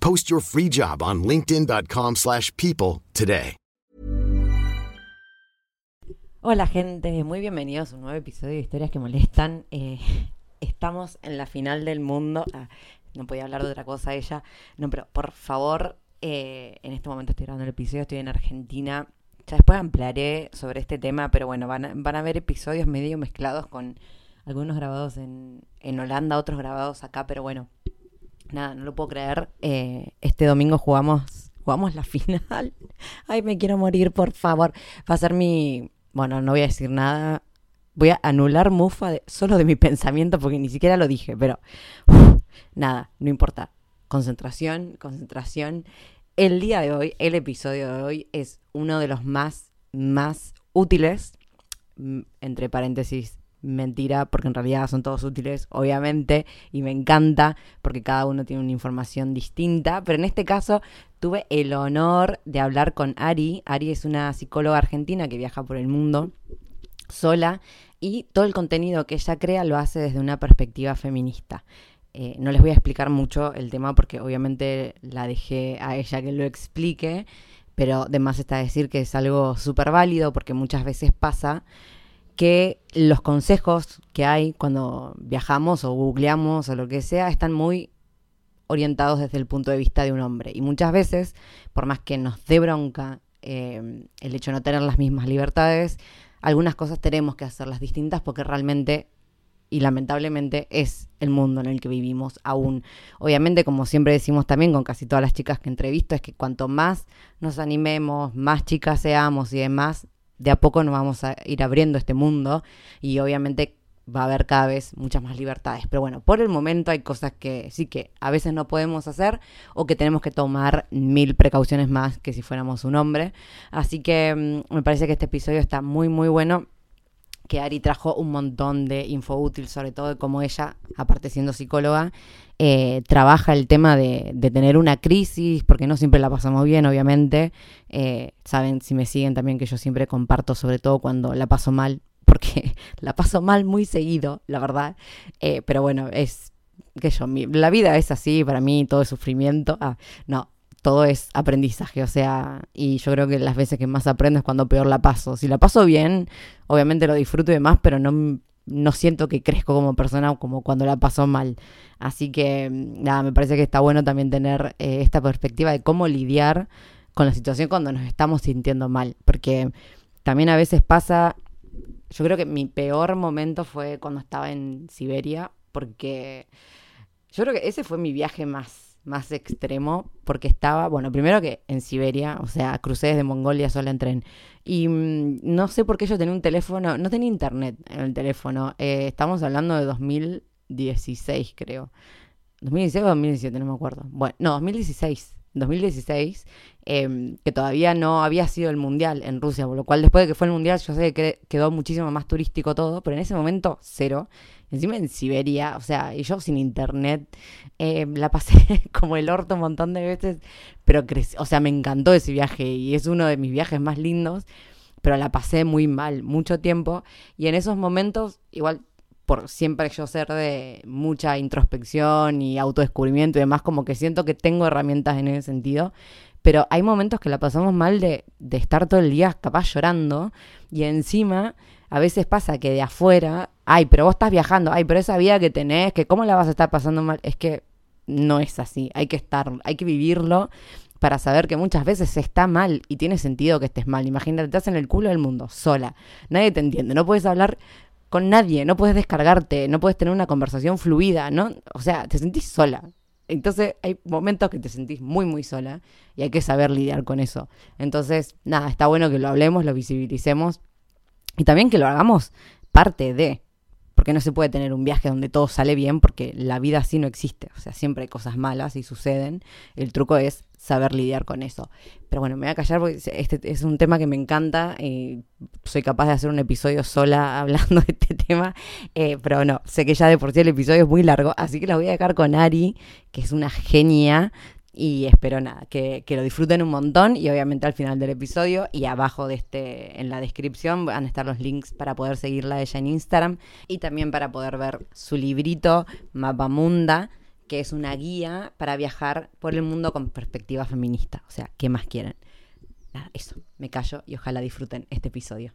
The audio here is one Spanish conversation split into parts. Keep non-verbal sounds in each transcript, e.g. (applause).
Post your free job on linkedin.com/people slash people today. Hola gente, muy bienvenidos a un nuevo episodio de Historias que Molestan. Eh, estamos en la final del mundo. Ah, no podía hablar de otra cosa ella. No, pero por favor, eh, en este momento estoy grabando el episodio, estoy en Argentina. Ya después ampliaré sobre este tema, pero bueno, van a, van episodios medio mezclados con algunos grabados en, en Holanda, otros grabados acá, pero bueno, nada, no lo puedo creer. Eh, este domingo jugamos, jugamos la (laughs) final. Ay, me quiero morir, por favor. Va a ser mi, bueno, no voy a decir nada. Voy a anular Mufa solo de mi pensamiento porque ni siquiera lo dije, pero nada, no importa. Concentración, concentración. El día de hoy, el episodio de hoy es uno de los más, más útiles, mm, entre paréntesis, mentira, porque en realidad son todos útiles, obviamente, y me encanta porque cada uno tiene una información distinta, pero en este caso tuve el honor de hablar con Ari. Ari es una psicóloga argentina que viaja por el mundo sola y todo el contenido que ella crea lo hace desde una perspectiva feminista. Eh, no les voy a explicar mucho el tema porque obviamente la dejé a ella que lo explique, pero de más está decir que es algo súper válido porque muchas veces pasa que los consejos que hay cuando viajamos o googleamos o lo que sea están muy orientados desde el punto de vista de un hombre. Y muchas veces, por más que nos dé bronca eh, el hecho de no tener las mismas libertades, algunas cosas tenemos que hacerlas distintas porque realmente y lamentablemente es el mundo en el que vivimos aún. Obviamente, como siempre decimos también con casi todas las chicas que entrevisto, es que cuanto más nos animemos, más chicas seamos y demás, de a poco nos vamos a ir abriendo este mundo y obviamente va a haber cada vez muchas más libertades. Pero bueno, por el momento hay cosas que sí que a veces no podemos hacer o que tenemos que tomar mil precauciones más que si fuéramos un hombre. Así que mm, me parece que este episodio está muy, muy bueno que Ari trajo un montón de info útil, sobre todo de cómo ella, aparte siendo psicóloga, eh, trabaja el tema de, tener una crisis, porque no siempre la pasamos bien, obviamente. Eh, Saben, si me siguen también, que yo siempre comparto, sobre todo cuando la paso mal, (laughs) porque la paso mal muy seguido, la verdad. Eh, pero bueno, es que yo, mi, la vida es así, para mí todo es sufrimiento. Ah, no, todo es aprendizaje, o sea, y yo creo que las veces que más aprendo es cuando peor la paso. Si la paso bien, obviamente lo disfruto y demás, pero no, no siento que crezco como persona como cuando la paso mal. Así que, nada, me parece que está bueno también tener eh, esta perspectiva de cómo lidiar con la situación cuando nos estamos sintiendo mal, porque también a veces pasa, yo creo que mi peor momento fue cuando estaba en Siberia, porque yo creo que ese fue mi viaje más más extremo porque estaba, bueno, primero que en Siberia, o sea, crucé desde Mongolia sola en tren. Y mmm, no sé por qué yo tenía un teléfono, no tenía internet en el teléfono. Eh, estamos hablando de 2016, creo. 2016 o 2017, no me acuerdo. Bueno, no, 2016. 2016, eh, que todavía no había sido el mundial en Rusia, por lo cual después de que fue el mundial yo sé que quedó muchísimo más turístico todo, pero en ese momento cero. Encima en Siberia, o sea, y yo sin internet, eh, la pasé (laughs) como el orto un montón de veces, pero crecí, o sea, me encantó ese viaje y es uno de mis viajes más lindos, pero la pasé muy mal, mucho tiempo, y en esos momentos, igual por siempre yo ser de mucha introspección y autodescubrimiento y demás, como que siento que tengo herramientas en ese sentido, pero hay momentos que la pasamos mal de, de estar todo el día capaz llorando y encima a veces pasa que de afuera, ay, pero vos estás viajando, ay, pero esa vida que tenés, que cómo la vas a estar pasando mal, es que no es así, hay que estar, hay que vivirlo, para saber que muchas veces está mal y tiene sentido que estés mal. Imagínate, estás en el culo del mundo, sola. Nadie te entiende, no puedes hablar con nadie, no puedes descargarte, no puedes tener una conversación fluida, ¿no? O sea, te sentís sola. Entonces hay momentos que te sentís muy, muy sola y hay que saber lidiar con eso. Entonces, nada, está bueno que lo hablemos, lo visibilicemos y también que lo hagamos parte de, porque no se puede tener un viaje donde todo sale bien, porque la vida así no existe. O sea, siempre hay cosas malas y suceden. El truco es saber lidiar con eso. Pero bueno, me voy a callar porque este es un tema que me encanta. y soy capaz de hacer un episodio sola (laughs) hablando de este tema. Eh, pero no, sé que ya de por sí el episodio es muy largo, así que la voy a dejar con Ari, que es una genia y espero nada, que, que, lo disfruten un montón y obviamente al final del episodio y abajo de este, en la descripción van a estar los links para poder seguirla ella en Instagram y también para poder ver su librito Mapamunda, que es una guía para viajar por el mundo con perspectiva feminista. O sea, ¿qué más quieren? Nada, eso, me callo y ojalá disfruten este episodio.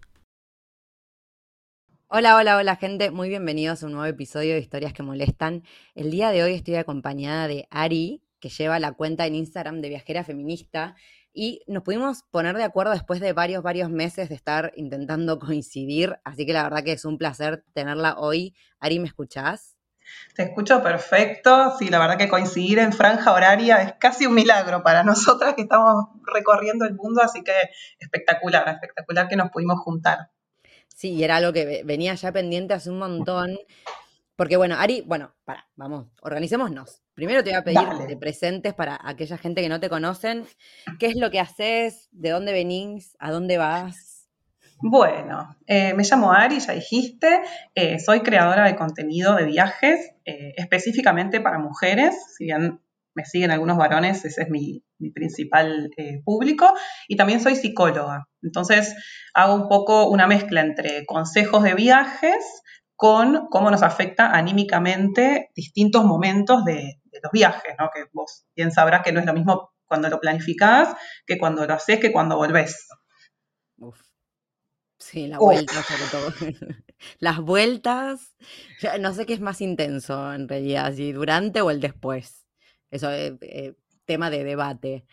Hola, hola, hola gente, muy bienvenidos a un nuevo episodio de Historias que Molestan. El día de hoy estoy acompañada de Ari, que lleva la cuenta en Instagram de Viajera Feminista. Y nos pudimos poner de acuerdo después de varios, varios meses de estar intentando (laughs) coincidir. Así que la verdad que es un placer tenerla hoy. Ari, ¿me escuchás? Te escucho perfecto. Sí, la verdad que coincidir en franja horaria es casi un milagro para nosotras que estamos recorriendo el mundo. Así que espectacular, espectacular que nos pudimos juntar. Sí, y era algo que venía ya pendiente hace un montón. Porque bueno, Ari, bueno, para, vamos, organicémonos. Primero te voy a pedir que te presentes para aquella gente que no te conocen. ¿Qué es lo que haces? ¿De dónde venís? ¿A dónde vas? Bueno, eh, me llamo Ari, ya dijiste. Eh, soy creadora de contenido de viajes, eh, específicamente para mujeres. Si bien me siguen algunos varones, ese es mi, principal público. Y también soy psicóloga. Entonces, hago un poco una mezcla entre consejos de viajes con cómo nos afecta anímicamente distintos momentos de, los viajes, ¿no? Que vos bien sabrás que no es lo mismo cuando lo planificás que cuando lo haces que cuando volvés. Sí, la vuelta sobre todo. (laughs) Las vueltas, no sé qué es más intenso en realidad, si durante o el después. Eso es eh, tema de debate.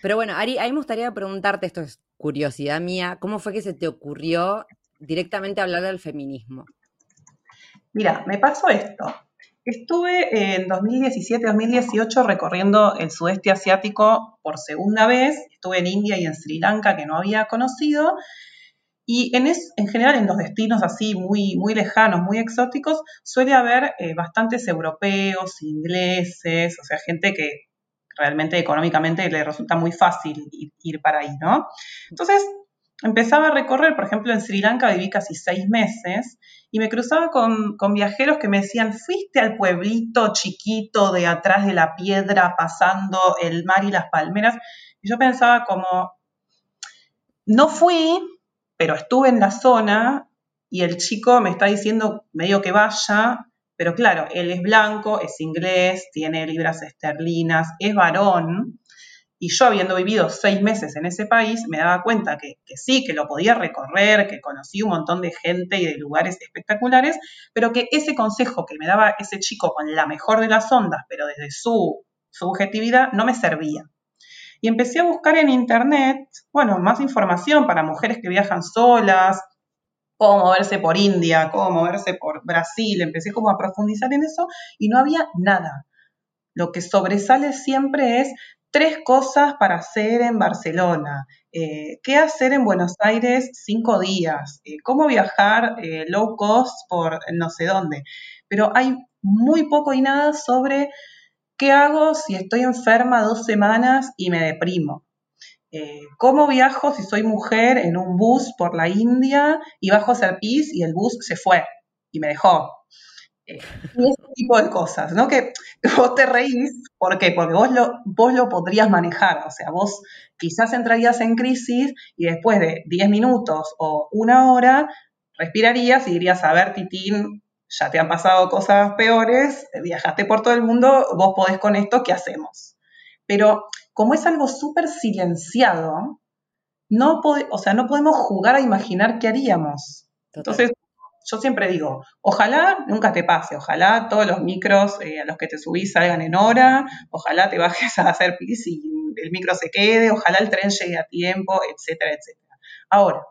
Pero bueno, Ari, a mí me gustaría preguntarte, esto es curiosidad mía, ¿cómo fue que se te ocurrió directamente hablar del feminismo? Mira, me pasó esto. Estuve en 2017-2018 recorriendo el sudeste asiático por segunda vez. Estuve en India y en Sri Lanka, que no había conocido. Y en, en general, en los destinos así muy, muy lejanos, muy exóticos, suele haber eh, bastantes europeos, ingleses, o sea, gente que realmente económicamente le resulta muy fácil ir, ir para ahí, ¿no? Entonces, empezaba a recorrer, por ejemplo, en Sri Lanka viví casi seis meses y me cruzaba con, viajeros que me decían, fuiste al pueblito chiquito de atrás de la piedra pasando el mar y las palmeras. Y yo pensaba como, no fui, pero estuve en la zona y el chico me está diciendo medio que vaya, pero claro, él es blanco, es inglés, tiene libras esterlinas, es varón. Y yo habiendo vivido seis meses en ese país, me daba cuenta que, sí, que lo podía recorrer, que conocí un montón de gente y de lugares espectaculares, pero que ese consejo que me daba ese chico con la mejor de las ondas, pero desde su subjetividad, no me servía. Y empecé a buscar en internet, bueno, más información para mujeres que viajan solas, cómo moverse por India, cómo moverse por Brasil, empecé como a profundizar en eso y no había nada. Lo que sobresale siempre es tres cosas para hacer en Barcelona, eh, qué hacer en Buenos Aires cinco días, eh, cómo viajar eh, low cost por no sé dónde. Pero hay muy poco y nada sobre qué hago si estoy enferma dos semanas y me deprimo. ¿Cómo viajo si soy mujer en un bus por la India y bajo a pis y el bus se fue y me dejó? y ese tipo de cosas, ¿no? Que (laughs) vos te reís, ¿por qué? Porque vos lo, vos lo podrías manejar, o sea, vos quizás entrarías en crisis y después de 10 minutos o una hora respirarías y dirías, a ver, Titín, ya te han pasado cosas peores, viajaste por todo el mundo, vos podés con esto, ¿qué hacemos? Pero como es algo súper silenciado, no, o sea, no podemos jugar a imaginar qué haríamos. Entonces, yo siempre digo, ojalá nunca te pase, ojalá todos los micros eh, a los que te subís salgan en hora, ojalá te bajes a hacer pis y el micro se quede, ojalá el tren llegue a tiempo, etcétera, etcétera. Ahora,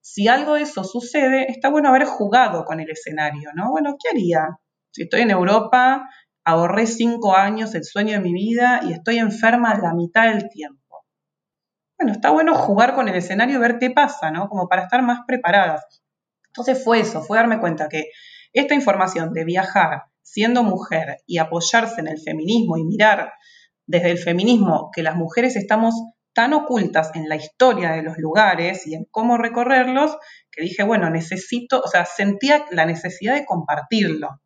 si algo de eso sucede, está bueno haber jugado con el escenario, ¿no? Bueno, ¿qué haría? Si estoy en Europa, ahorré cinco años, el sueño de mi vida, y estoy enferma la mitad del tiempo. Bueno, está bueno jugar con el escenario y ver qué pasa, ¿no? Como para estar más preparadas. Entonces fue eso, fue darme cuenta que esta información de viajar siendo mujer y apoyarse en el feminismo y mirar desde el feminismo que las mujeres estamos tan ocultas en la historia de los lugares y en cómo recorrerlos, que dije, bueno, necesito, o sea, sentía la necesidad de compartirlo.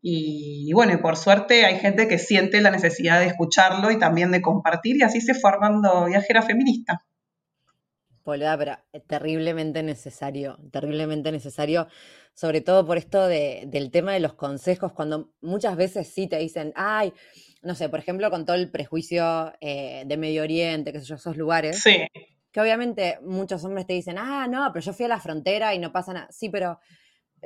Y, bueno, y por suerte hay gente que siente la necesidad de escucharlo y también de compartir, y así se fue armando Viajera Feminista. Boluda, pero terriblemente necesario, terriblemente necesario, sobre todo por esto de, del tema de los consejos, cuando muchas veces sí te dicen, ay, no sé, por ejemplo, con todo el prejuicio eh, de Medio Oriente, que sé yo, esos lugares. Sí. Que obviamente muchos hombres te dicen, ah, no, pero yo fui a la frontera y no pasa nada. Sí, pero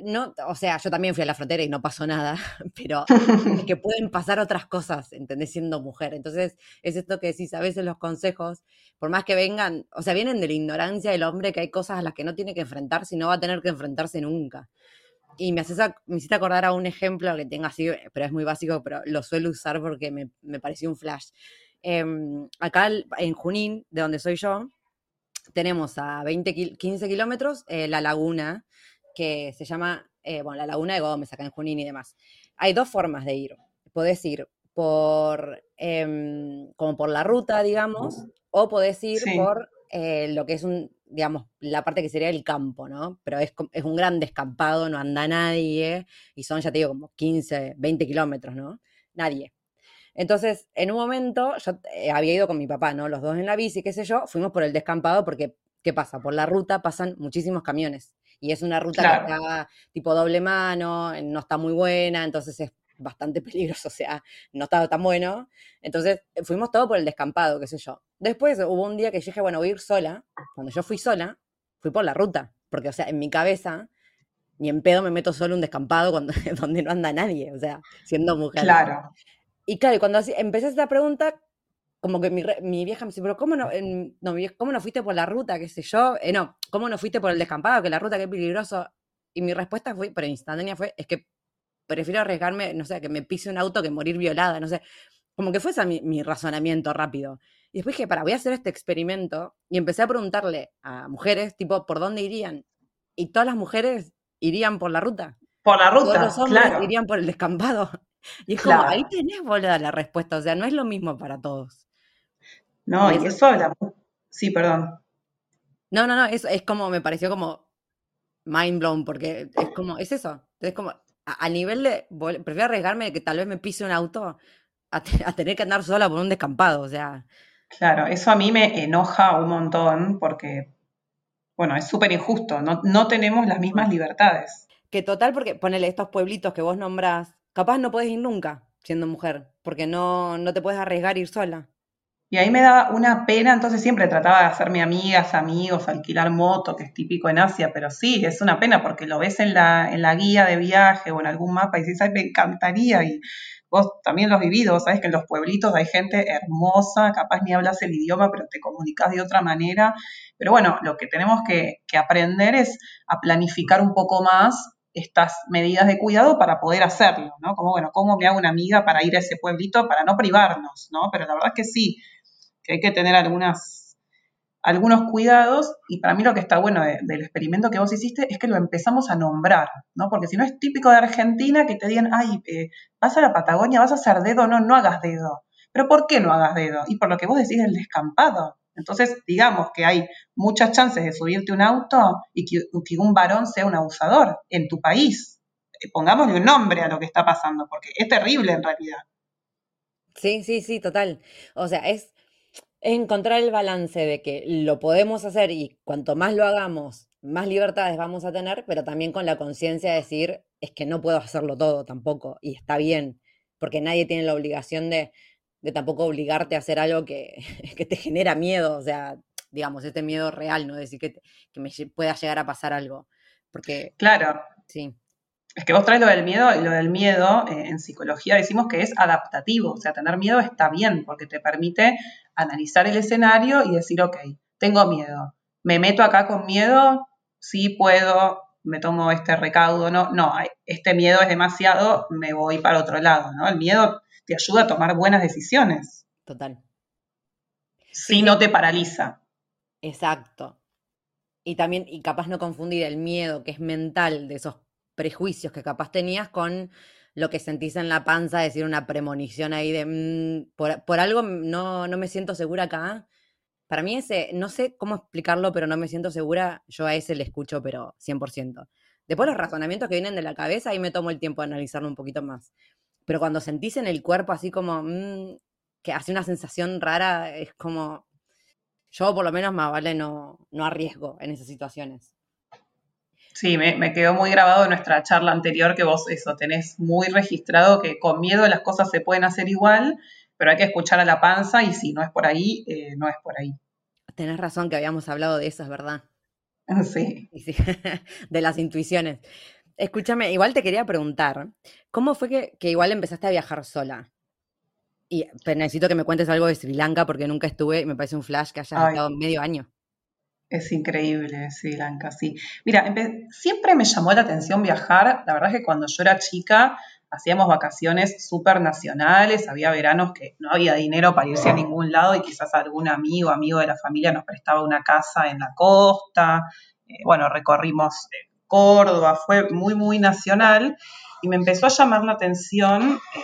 no, o sea, yo también fui a la frontera y no pasó nada, (laughs) pero es que (laughs) pueden pasar otras cosas, ¿entendés? Siendo mujer. Entonces, es esto que decís, a veces los consejos, por más que vengan, o sea, vienen de la ignorancia del hombre, que hay cosas a las que no tiene que enfrentarse y no va a tener que enfrentarse nunca. Y me, haces me hiciste acordar a un ejemplo que tengo así, pero es muy básico, pero lo suelo usar porque me, me pareció un flash. Em, acá en Junín, de donde soy yo, tenemos a 20, 15 kilómetros eh, la laguna, que se llama, eh, bueno, la laguna de Gómez, acá en Junín y demás. Hay dos formas de ir. Podés ir por, em, como por la ruta, digamos, o podés ir por eh, lo que es un, digamos, la parte que sería el campo, ¿no? Pero es, es, un gran descampado, no anda nadie, y son, ya te digo, como 15, 20 kilómetros, ¿no? Nadie. Entonces, en un momento, yo eh, había ido con mi papá, ¿no? Los dos en la bici, qué sé yo, fuimos por el descampado porque, ¿qué pasa? Por la ruta pasan muchísimos camiones. Y es una ruta que está tipo doble mano, no está muy buena, entonces es bastante (laughs) peligroso, o sea, no estaba tan bueno. Entonces fuimos todo por el descampado, qué sé yo. Después hubo un día que yo dije, bueno, voy a ir sola. Cuando yo fui sola, fui por la ruta, porque, o sea, en mi cabeza, ni en pedo me meto solo un descampado cuando, (laughs) donde no anda nadie, o sea, siendo mujer. Claro. Y claro, cuando empecé esta pregunta, como que mi, mi, vieja me dice, pero ¿cómo no, no, ¿cómo no fuiste por la ruta, qué sé yo? Eh, no, ¿cómo no fuiste por el descampado? Que la ruta, qué peligroso. Y mi respuesta fue, pero instantánea fue, es que prefiero arriesgarme, no sé, que me pise un auto que morir violada, no sé. Como que fue ese mi, mi razonamiento rápido. Y después dije, para, voy a hacer este experimento. Y empecé a preguntarle a mujeres, tipo, ¿por dónde irían? Y todas las mujeres irían por la ruta. Por la ruta, Todos los hombres irían por el descampado. (laughs) Y es como, ahí tenés, boluda, la respuesta. O sea, no es lo mismo para todos. No, y eso habla. Sí, perdón. No, no, no, es, es como, me pareció como mind blown, porque es como, es eso. Es como, a, nivel de, prefiero arriesgarme de que tal vez me pise un auto a, tener que andar sola por un descampado, o sea. Claro, eso a mí me enoja un montón porque, bueno, es súper injusto, no, no tenemos las mismas libertades. Que total, porque ponele estos pueblitos que vos nombrás, capaz no podés ir nunca siendo mujer, porque no, no te puedes arriesgar ir sola. Y ahí me daba una pena, entonces siempre trataba de hacerme amigas, amigos, alquilar moto, que es típico en Asia, pero sí, es una pena porque lo ves en la, en la guía de viaje o en algún mapa y dices, ay, me encantaría, y vos también lo has vivido, sabes que en los pueblitos hay gente hermosa, capaz ni hablas el idioma, pero te comunicas de otra manera. Pero bueno, lo que tenemos que, que aprender es a planificar un poco más estas medidas de cuidado para poder hacerlo, ¿no? Como, bueno, ¿cómo me hago una amiga para ir a ese pueblito para no privarnos, ¿no? Pero la verdad es que sí, que hay que tener algunos cuidados y para mí lo que está bueno del experimento que vos hiciste es que lo empezamos a nombrar, ¿no? Porque si no es típico de Argentina que te digan, ay, eh, vas a la Patagonia, vas a hacer dedo, no, no hagas dedo. Pero ¿por qué no hagas dedo? Y por lo que vos decís del descampado. Entonces, digamos que hay muchas chances de subirte un auto y que, que un varón sea un abusador en tu país. Eh, pongámosle un nombre a lo que está pasando, porque es terrible en realidad. Sí, sí, sí, total. O sea, es encontrar el balance de que lo podemos hacer y cuanto más lo hagamos, más libertades vamos a tener, pero también con la conciencia de decir, es que no puedo hacerlo todo tampoco, y está bien, porque nadie tiene la obligación de, de tampoco obligarte a hacer algo que, (laughs) que, te genera miedo, o sea, digamos, este miedo real, ¿no? Decir que, que me pueda llegar a pasar algo. Porque. Claro. Sí. Es que vos traes lo del miedo y lo del miedo eh, en psicología decimos que es adaptativo, o sea, tener miedo está bien porque te permite analizar el escenario y decir, ok, tengo miedo, me meto acá con miedo, sí puedo, me tomo este recaudo, no, no, este miedo es demasiado, me voy para otro lado, ¿no? El miedo te ayuda a tomar buenas decisiones. Total. Si no te paraliza. Exacto. Y también, y capaz no confundir el miedo que es mental de esos prejuicios que capaz tenías con lo que sentís en la panza, decir una premonición ahí de mm, por, algo no, no me siento segura acá. Para mí ese, no sé cómo explicarlo, pero no me siento segura, yo a ese le escucho, pero 100%. Después los razonamientos que vienen de la cabeza, ahí me tomo el tiempo de analizarlo un poquito más. Pero cuando sentís en el cuerpo así como mm, que hace una sensación rara, es como, yo por lo menos más vale no, no arriesgo en esas situaciones. Sí, me, quedó muy grabado en nuestra charla anterior que vos eso, tenés muy registrado que con miedo las cosas se pueden hacer igual, pero hay que escuchar a la panza y si no es por ahí, eh, no es por ahí. Tenés razón que habíamos hablado de eso, es verdad. (laughs) Sí. sí. (laughs) de las intuiciones. Escúchame, igual te quería preguntar, ¿cómo fue que, que igual empezaste a viajar sola? Y necesito que me cuentes algo de Sri Lanka porque nunca estuve y me parece un flash que hayas estado medio año. Es increíble Sri Lanka, sí. Mira, siempre me llamó la atención viajar. La verdad es que cuando yo era chica hacíamos vacaciones súper nacionales, había veranos que no había dinero para irse a ningún lado y quizás algún amigo, amigo de la familia nos prestaba una casa en la costa. Eh, bueno, recorrimos eh, Córdoba, fue muy, muy nacional y me empezó a llamar la atención eh,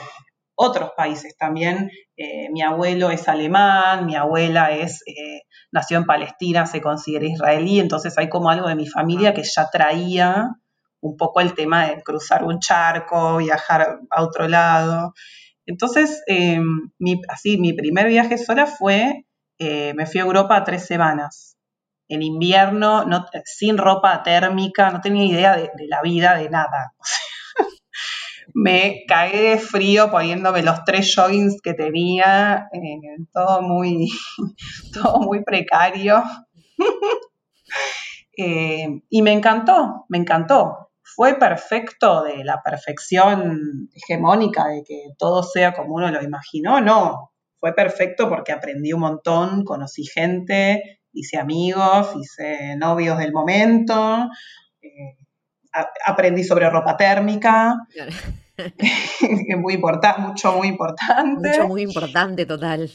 otros países también. Eh, mi abuelo es alemán, mi abuela es, eh, nació en Palestina, se considera israelí, entonces hay como algo de mi familia que ya traía un poco el tema de cruzar un charco, viajar a otro lado. Entonces, em, mi, así, mi primer viaje sola fue, eh, me fui a Europa tres semanas. En invierno, no, sin ropa térmica, no tenía idea de, de la vida, de nada. Me caí de frío poniéndome los tres joggings que tenía, eh, todo, muy, (laughs) todo muy precario. (laughs) Eh, y me encantó, me encantó. Fue perfecto de la perfección hegemónica de que todo sea como uno lo imaginó, no. Fue perfecto porque aprendí un montón, conocí gente, hice amigos, hice novios del momento, eh, aprendí sobre ropa térmica. (laughs) muy importante, mucho, muy importante. Mucho, muy importante, total.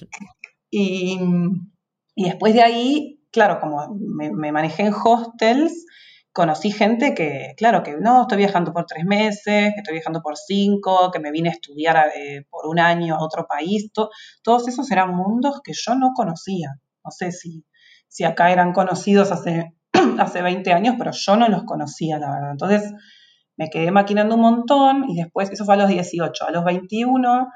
Y, después de ahí, claro, como me, manejé en hostels, conocí gente que, claro, que no, estoy viajando por tres meses, que estoy viajando por cinco, que me vine a estudiar eh, por un año a otro país. todos esos eran mundos que yo no conocía. No sé si, si acá eran conocidos hace, (clears throat) hace 20 años, pero yo no los conocía, la verdad. Entonces, me quedé maquinando un montón y después, eso fue a los 18, a los 21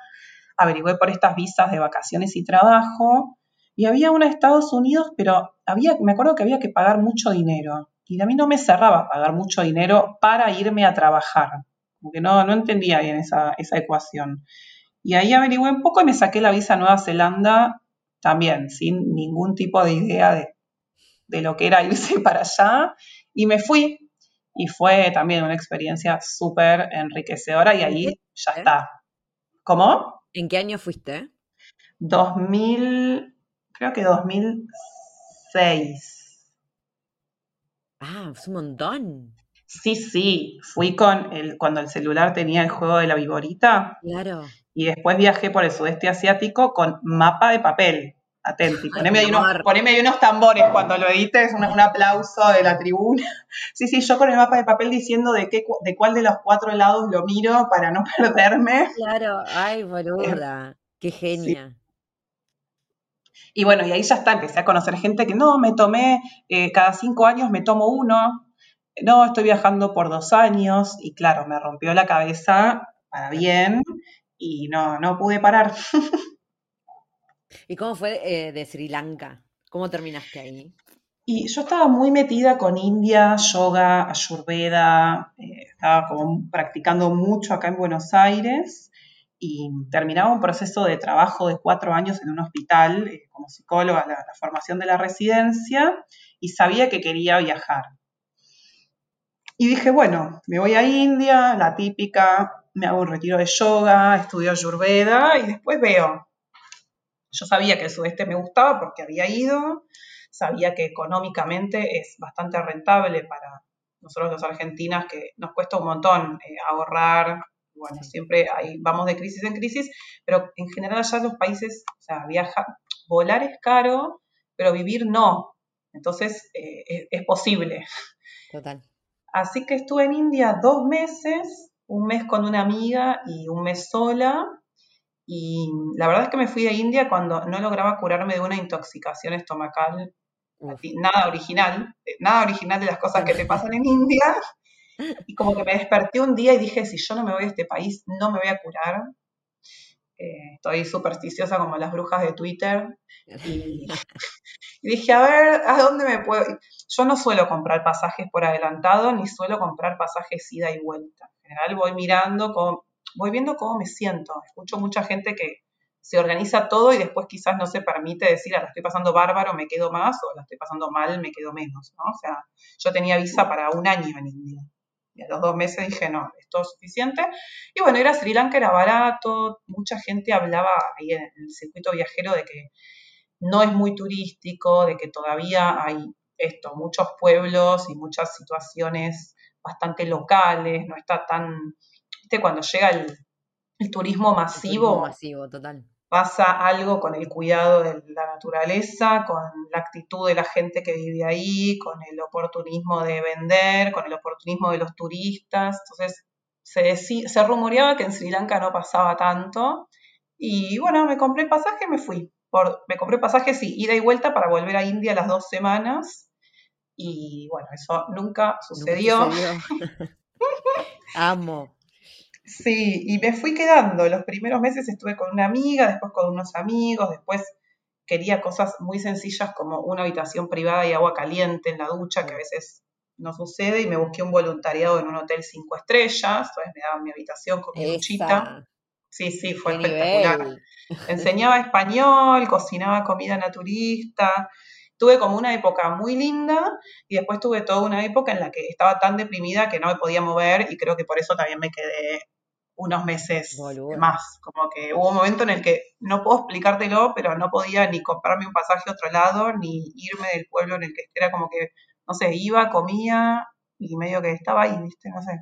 averigüé por estas visas de vacaciones y trabajo y había una de Estados Unidos, pero había, me acuerdo que había que pagar mucho dinero y a mí no me cerraba pagar mucho dinero para irme a trabajar, porque no, no entendía bien esa, ecuación. Y ahí averigüé un poco y me saqué la visa a Nueva Zelanda también, sin ningún tipo de idea de, de lo que era irse (laughs) para allá. Y me fui y fue también una experiencia súper enriquecedora y ahí ya está. ¿Cómo? ¿En qué año fuiste? 2000, creo que 2006. Ah, es un montón. Sí, sí, fui con el, cuando el celular tenía el juego de la viborita. Claro. Y después viajé por el sudeste asiático con mapa de papel. Atenti, poneme ahí, unos, tambores cuando lo edites, un, un, aplauso de la tribuna. (laughs) Sí, sí, yo con el mapa de papel diciendo de, qué, de cuál de los cuatro lados lo miro para no (laughs) perderme. Claro, ay, boluda, qué genia. Y bueno, y ahí ya está, empecé a conocer gente que no, me tomé, eh, cada cinco años me tomo uno, no, estoy viajando por dos años, y claro, me rompió la cabeza para bien, y no, no pude parar. (laughs) ¿Y cómo fue eh, de Sri Lanka? ¿Cómo terminaste ahí? Y yo estaba muy metida con India, yoga, ayurveda, eh, estaba como practicando mucho acá en Buenos Aires y terminaba un proceso de trabajo de cuatro años en un hospital eh, como psicóloga, la, formación de la residencia, y sabía que quería viajar. Y dije, bueno, me voy a India, la típica, me hago un retiro de yoga, estudio Ayurveda y después veo. Yo sabía que el sudeste me gustaba porque había ido, sabía que económicamente es bastante rentable para nosotros los argentinas, que nos cuesta un montón eh, ahorrar, bueno, siempre ahí vamos de crisis en crisis, pero en general allá los países, o sea, viajar, volar es caro, pero vivir no. Entonces eh, es posible. Total. Así que estuve en India dos meses, un mes con una amiga y un mes sola. Y la verdad es que me fui de India cuando no lograba curarme de una intoxicación estomacal. Nada original, eh, nada original de las cosas que te pasan en India. Y como que me desperté un día y dije, si yo no me voy a este país, no me voy a curar. Eh, estoy supersticiosa como las brujas de Twitter. Y, (laughs) dije, a ver, ¿a dónde me puedo ir? Yo no suelo comprar pasajes por adelantado, ni suelo comprar pasajes ida y vuelta. En general voy mirando, voy viendo cómo me siento. Escucho mucha gente que se organiza todo y después quizás no se permite decir, ah, la estoy pasando bárbaro, me quedo más, o la estoy pasando mal, me quedo menos, ¿no? O sea, yo tenía visa para un año en India. Y a los dos meses dije, no, esto es suficiente. Y bueno, era Sri Lanka, era barato, mucha gente hablaba ahí en el circuito viajero de que no es muy turístico, de que todavía hay esto, muchos pueblos y muchas situaciones bastante locales, no está tan, viste, cuando llega el, turismo masivo, masivo total. pasa algo con el cuidado de la naturaleza, con la actitud de la gente que vive ahí, con el oportunismo de vender, con el oportunismo de los turistas, entonces se, se rumoreaba que en Sri Lanka no pasaba tanto, y bueno, me compré el pasaje y me fui me compré pasajes, sí, ida y vuelta para volver a India las dos semanas. Y bueno, eso nunca sucedió. (laughs) Amo. Sí, y me fui quedando. Los primeros meses estuve con una amiga, después con unos amigos, después quería cosas muy sencillas como una habitación privada y agua caliente en la ducha, que a veces no sucede, y me busqué un voluntariado en un hotel cinco estrellas, entonces me daban mi habitación con mi duchita. Sí, sí, fue espectacular. Enseñaba español, cocinaba comida naturista. Tuve como una época muy linda y después tuve toda una época en la que estaba tan deprimida que no me podía mover y creo que por eso también me quedé unos meses más. Como que hubo un momento en el que no puedo explicártelo, pero no podía ni comprarme un pasaje a otro lado, ni irme del pueblo en el que era como que, no sé, iba, comía y medio que estaba ahí, viste, no sé,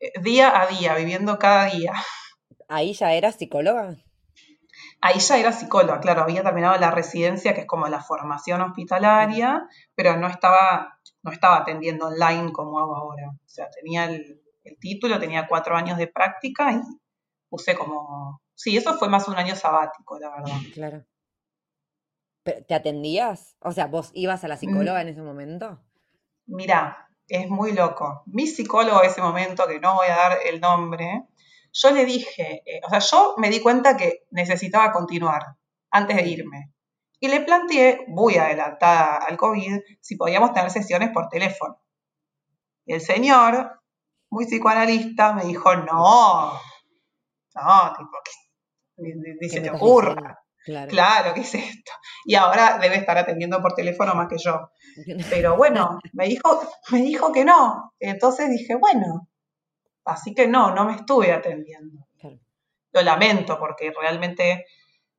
eh, día a día, viviendo cada día. ¿Ahí ya era psicóloga? Ahí ya era psicóloga, claro, había terminado la residencia, que es como la formación hospitalaria, pero no estaba, no estaba atendiendo online como hago ahora. O sea, tenía el, título, tenía cuatro años de práctica y puse como... Sí, eso fue más un año sabático, la verdad. (laughs) Claro. ¿Te atendías? O sea, ¿vos ibas a la psicóloga en ese momento? Mira, es muy loco. Mi psicólogo en ese momento, que no voy a dar el nombre, yo le dije, eh, o sea, yo me di cuenta que necesitaba continuar antes de irme. Y le planteé, muy adelantada al COVID, si podíamos tener sesiones por teléfono. Y el señor, muy psicoanalista, me dijo, no, no, tipo, dice, te ocurra. Claro. claro, ¿qué es esto? Y ahora debe estar atendiendo por teléfono más que yo. (laughs) Pero bueno, me dijo, me dijo que no. Entonces dije, bueno, Así que no, no me estuve atendiendo. Lo lamento porque realmente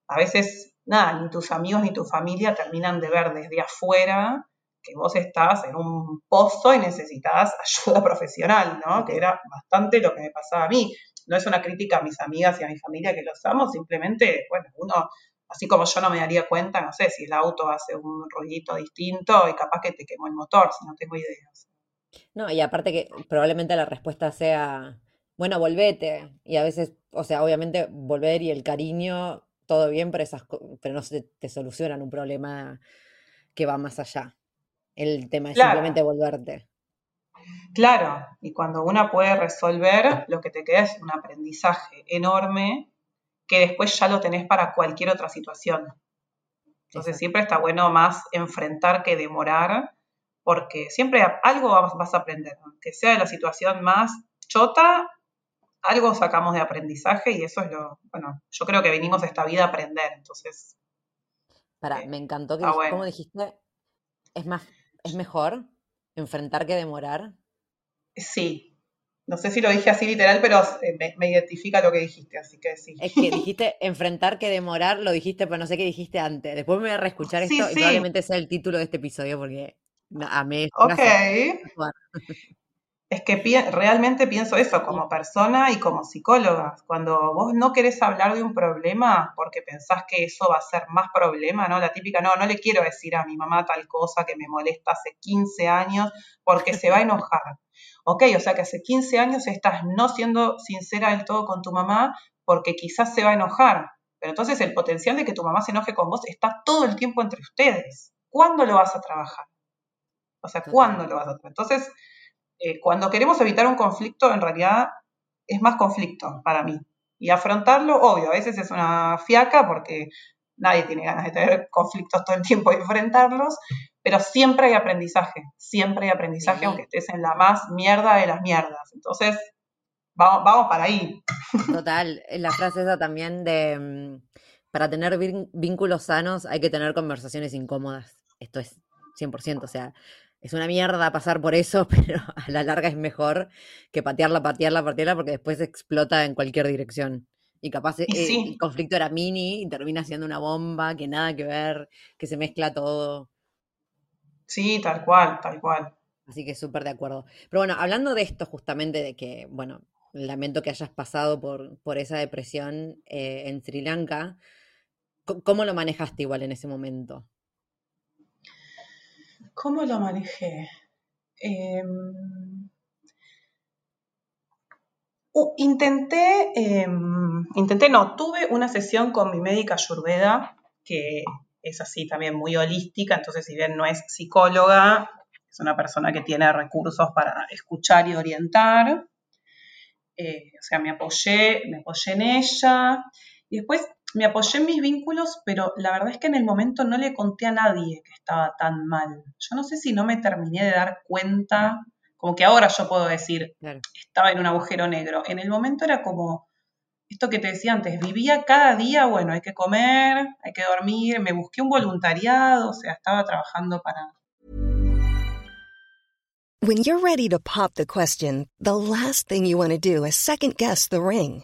a veces, nada, ni tus amigos ni tu familia terminan de ver desde afuera que vos estás en un pozo y necesitas (laughs) ayuda profesional, ¿no? Que era bastante lo que me pasaba a mí. No es una crítica a mis amigas y a mi familia que los amo, simplemente, bueno, uno, así como yo no me daría cuenta, no sé, si el auto hace un ruidito distinto y capaz que te quemó el motor, si no tengo ideas. No, y aparte que probablemente la respuesta sea, bueno, volvete. Y a veces, o sea, obviamente volver y el cariño, todo bien, pero, esas, pero no se te solucionan un problema que va más allá. El tema es simplemente volverte. Claro, y cuando una puede resolver, lo que te queda es un aprendizaje enorme que después ya lo tenés para cualquier otra situación. Entonces siempre está bueno más enfrentar que demorar porque siempre algo vas a aprender, que sea de la situación más chota, algo sacamos de aprendizaje y eso es lo, bueno, yo creo que vinimos esta vida a aprender, entonces. Para, eh, me encantó que, como dijiste, es más, es mejor enfrentar que demorar. Sí. No sé si lo dije así literal, pero eh, me, identifica lo que dijiste, así que sí. Es que (laughs) dijiste enfrentar que demorar, lo dijiste, pero no sé qué dijiste antes. Después me voy a reescuchar esto y probablemente sea el título de este episodio porque a mí... Ok. (laughs) Es que realmente pienso eso como persona y como psicóloga. Cuando vos no querés hablar de un problema porque pensás que eso va a ser más problema, ¿no? La típica, no, no le quiero decir a mi mamá tal cosa que me molesta hace 15 años porque se va a enojar. ok, o sea que hace 15 años estás no siendo sincera del todo con tu mamá porque quizás se va a enojar. Pero entonces el potencial de que tu mamá se enoje con vos está todo el tiempo entre ustedes. ¿Cuándo lo vas a trabajar? O sea, ¿cuándo lo vas a trabajar? Entonces, eh, cuando queremos evitar un conflicto, en realidad es más conflicto para mí. Y afrontarlo, obvio, a veces es una fiaca porque nadie tiene ganas de tener (laughs) conflictos todo el tiempo y enfrentarlos, pero siempre hay aprendizaje, siempre hay aprendizaje, aunque estés en la más mierda de las mierdas. Entonces, vamos, vamos para ahí. Total, la frase esa también de, mm, para tener vínculos sanos hay que tener conversaciones incómodas. Esto es 100%, o sea, es una mierda pasar por eso, (laughs) pero a la larga es mejor que patearla, patearla, patearla, porque después explota en cualquier dirección. Y capaz eh, el conflicto era mini y termina siendo una bomba, que nada que ver, que se mezcla todo. Sí, tal cual, tal cual. Así que súper de acuerdo. Pero bueno, hablando de esto justamente, de que, bueno, lamento que hayas pasado por, por esa depresión eh, en Sri Lanka, ¿cómo lo manejaste igual en ese momento? ¿Cómo lo manejé? Em, intenté, em, intenté, no, tuve una sesión con mi médica Ayurveda, que es así también muy holística, entonces si bien no es psicóloga, es una persona que tiene recursos para escuchar y orientar. Eh, o sea, me apoyé, me apoyé en ella. Y después me apoyé en mis vínculos, pero la verdad es que en el momento no le conté a nadie que estaba tan mal. Yo no sé si no me terminé de dar cuenta, como que ahora yo puedo decir, estaba en un agujero negro. En el momento era como esto que te decía antes, vivía cada día, bueno, hay que comer, hay que dormir, me busqué un voluntariado, o sea, estaba trabajando para... When you're ready to pop the question, the last thing you want to do is second guess the ring.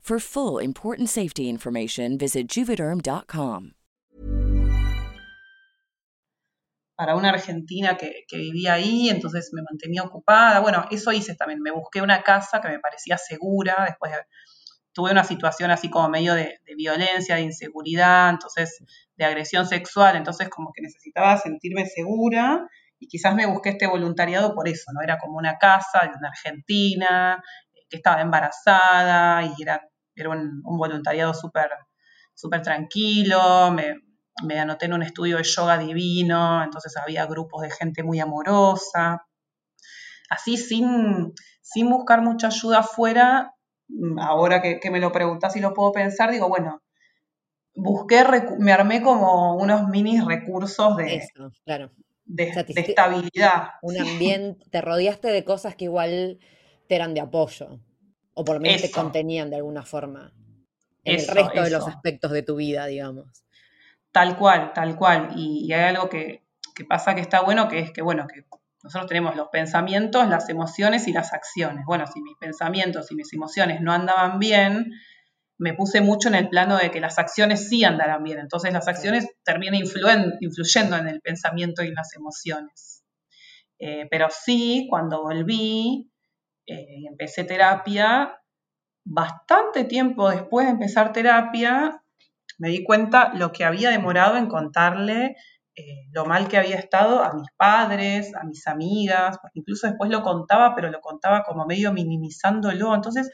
For full important safety information, visit juvederm.com. Para una argentina que, vivía ahí, entonces me mantenía ocupada. Bueno, eso hice también. Me busqué una casa que me parecía segura. Después de, tuve una situación así como medio de, de violencia, de inseguridad, entonces de agresión sexual. Entonces, como que necesitaba sentirme segura y quizás me busqué este voluntariado por eso, ¿no? Era como una casa de una argentina que estaba embarazada y era, era un, voluntariado súper súper tranquilo, me, me anoté en un estudio de yoga divino, entonces había grupos de gente muy amorosa. Así sin, sin buscar mucha ayuda afuera, ahora que, me lo preguntas y lo puedo pensar, digo, bueno, busqué, me armé como unos mini recursos de, claro de, estabilidad. Un (laughs) ambiente, te rodeaste de cosas que igual te eran de apoyo, o por lo menos te contenían de alguna forma en el resto de los aspectos de tu vida, digamos. Tal cual, tal cual. Y, hay algo que, que, pasa que está bueno, que es que, bueno, que nosotros tenemos los pensamientos, las emociones y las acciones. Bueno, si mis pensamientos y mis emociones no andaban bien, me puse mucho en el plano de que las acciones sí andarán bien. Entonces las acciones terminan influyendo en el pensamiento y las emociones. Eh, pero sí, cuando volví eh, empecé terapia, bastante tiempo después de empezar terapia, me di cuenta lo que había demorado en contarle eh, lo mal que había estado a mis padres, a mis amigas, incluso después lo contaba, pero lo contaba como medio minimizándolo. Entonces,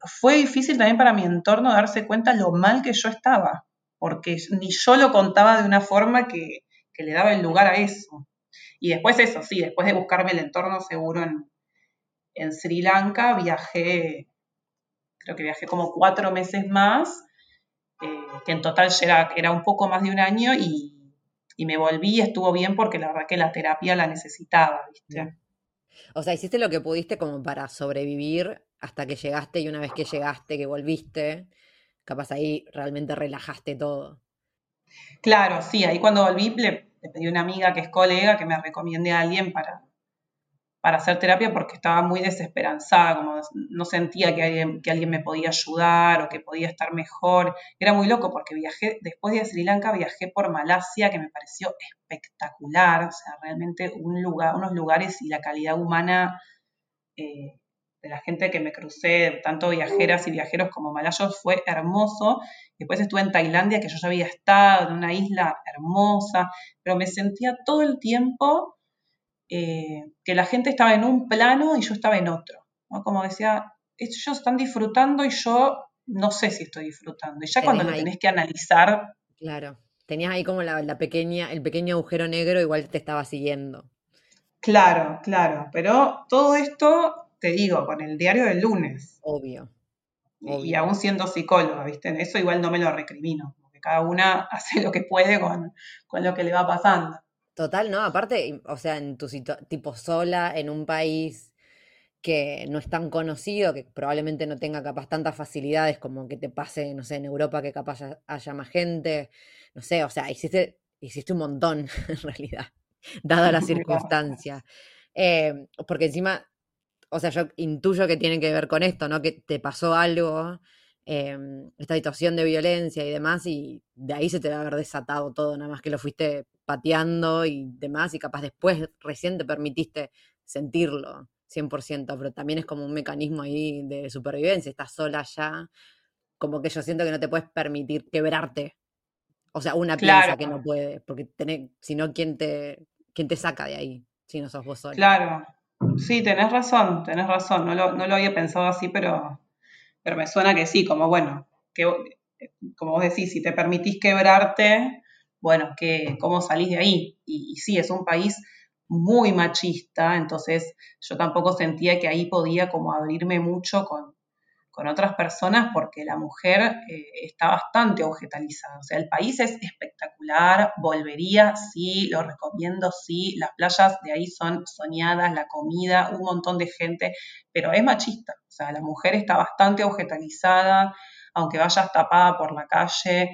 fue difícil también para mi entorno darse cuenta lo mal que yo estaba, porque ni yo lo contaba de una forma que, le daba el lugar a eso. Y después eso, sí, después de buscarme el entorno seguro en, Sri Lanka, viajé, creo que viajé como cuatro meses más, eh, que en total era, era un poco más de un año y, me volví y estuvo bien porque la verdad que la terapia la necesitaba, ¿viste? O sea, hiciste lo que pudiste como para sobrevivir hasta que llegaste y una vez que llegaste, que volviste, capaz ahí realmente relajaste todo. Claro, sí, ahí cuando volví le, pedí a una amiga que es colega que me recomiende a alguien para, para hacer terapia porque estaba muy desesperanzada, como no sentía que alguien, que alguien me podía ayudar o que podía estar mejor. Era muy loco porque viajé, después de Sri Lanka viajé por Malasia, que me pareció espectacular, o sea, realmente un lugar, unos lugares y la calidad humana eh, de la gente que me crucé, tanto viajeras y viajeros como malayos, fue hermoso. Después estuve en Tailandia, que yo ya había estado, en una isla hermosa, pero me sentía todo el tiempo eh, que la gente estaba en un plano y yo estaba en otro. Como decía, ellos están disfrutando y yo no sé si estoy disfrutando. Y ya cuando lo tenés que analizar. Claro, tenías ahí como la, pequeña, el pequeño agujero negro, igual te estaba siguiendo. Claro, claro, pero todo esto te digo, con el diario del lunes. Obvio. Y, aún siendo psicóloga, ¿viste? En eso igual no me lo recrimino, porque cada una (laughs) hace lo que puede con, lo que le va pasando. Total, ¿no? Aparte, o sea, en tu tipo sola, en un país que no es tan conocido, que probablemente no tenga capaz tantas facilidades como que te pase, no sé, en Europa que capaz haya, más gente, no sé, o sea, hiciste, hiciste un montón (laughs) en realidad, dada la circunstancia. Eh, porque encima o sea, yo intuyo que tiene que ver con esto, ¿no? Que te pasó algo, em, esta situación de violencia y demás, y de ahí se te va a haber desatado todo, nada más que lo fuiste pateando y demás, y capaz después recién te permitiste sentirlo 100%, pero también es como un mecanismo ahí de supervivencia, estás sola ya, como que yo siento que no te puedes permitir quebrarte. O sea, una piensa que no puede, porque si no, ¿quién te, ¿quién te saca de ahí? Si no sos vos sola. Claro, Sí, tenés razón, tenés razón. No lo, no lo había pensado así, pero, pero me suena que sí, como bueno, que, como vos decís, si te permitís quebrarte, bueno, que, ¿cómo salís de ahí? Y, sí, es un país muy machista, entonces yo tampoco sentía que ahí podía como abrirme mucho con, con otras personas porque la mujer eh, está bastante objetalizada. O sea, el país es espectacular, volvería, sí, lo recomiendo, sí, las playas de ahí son soñadas, la comida, un montón de gente, pero es machista. O sea, la mujer está bastante objetalizada, aunque vayas tapada por la calle,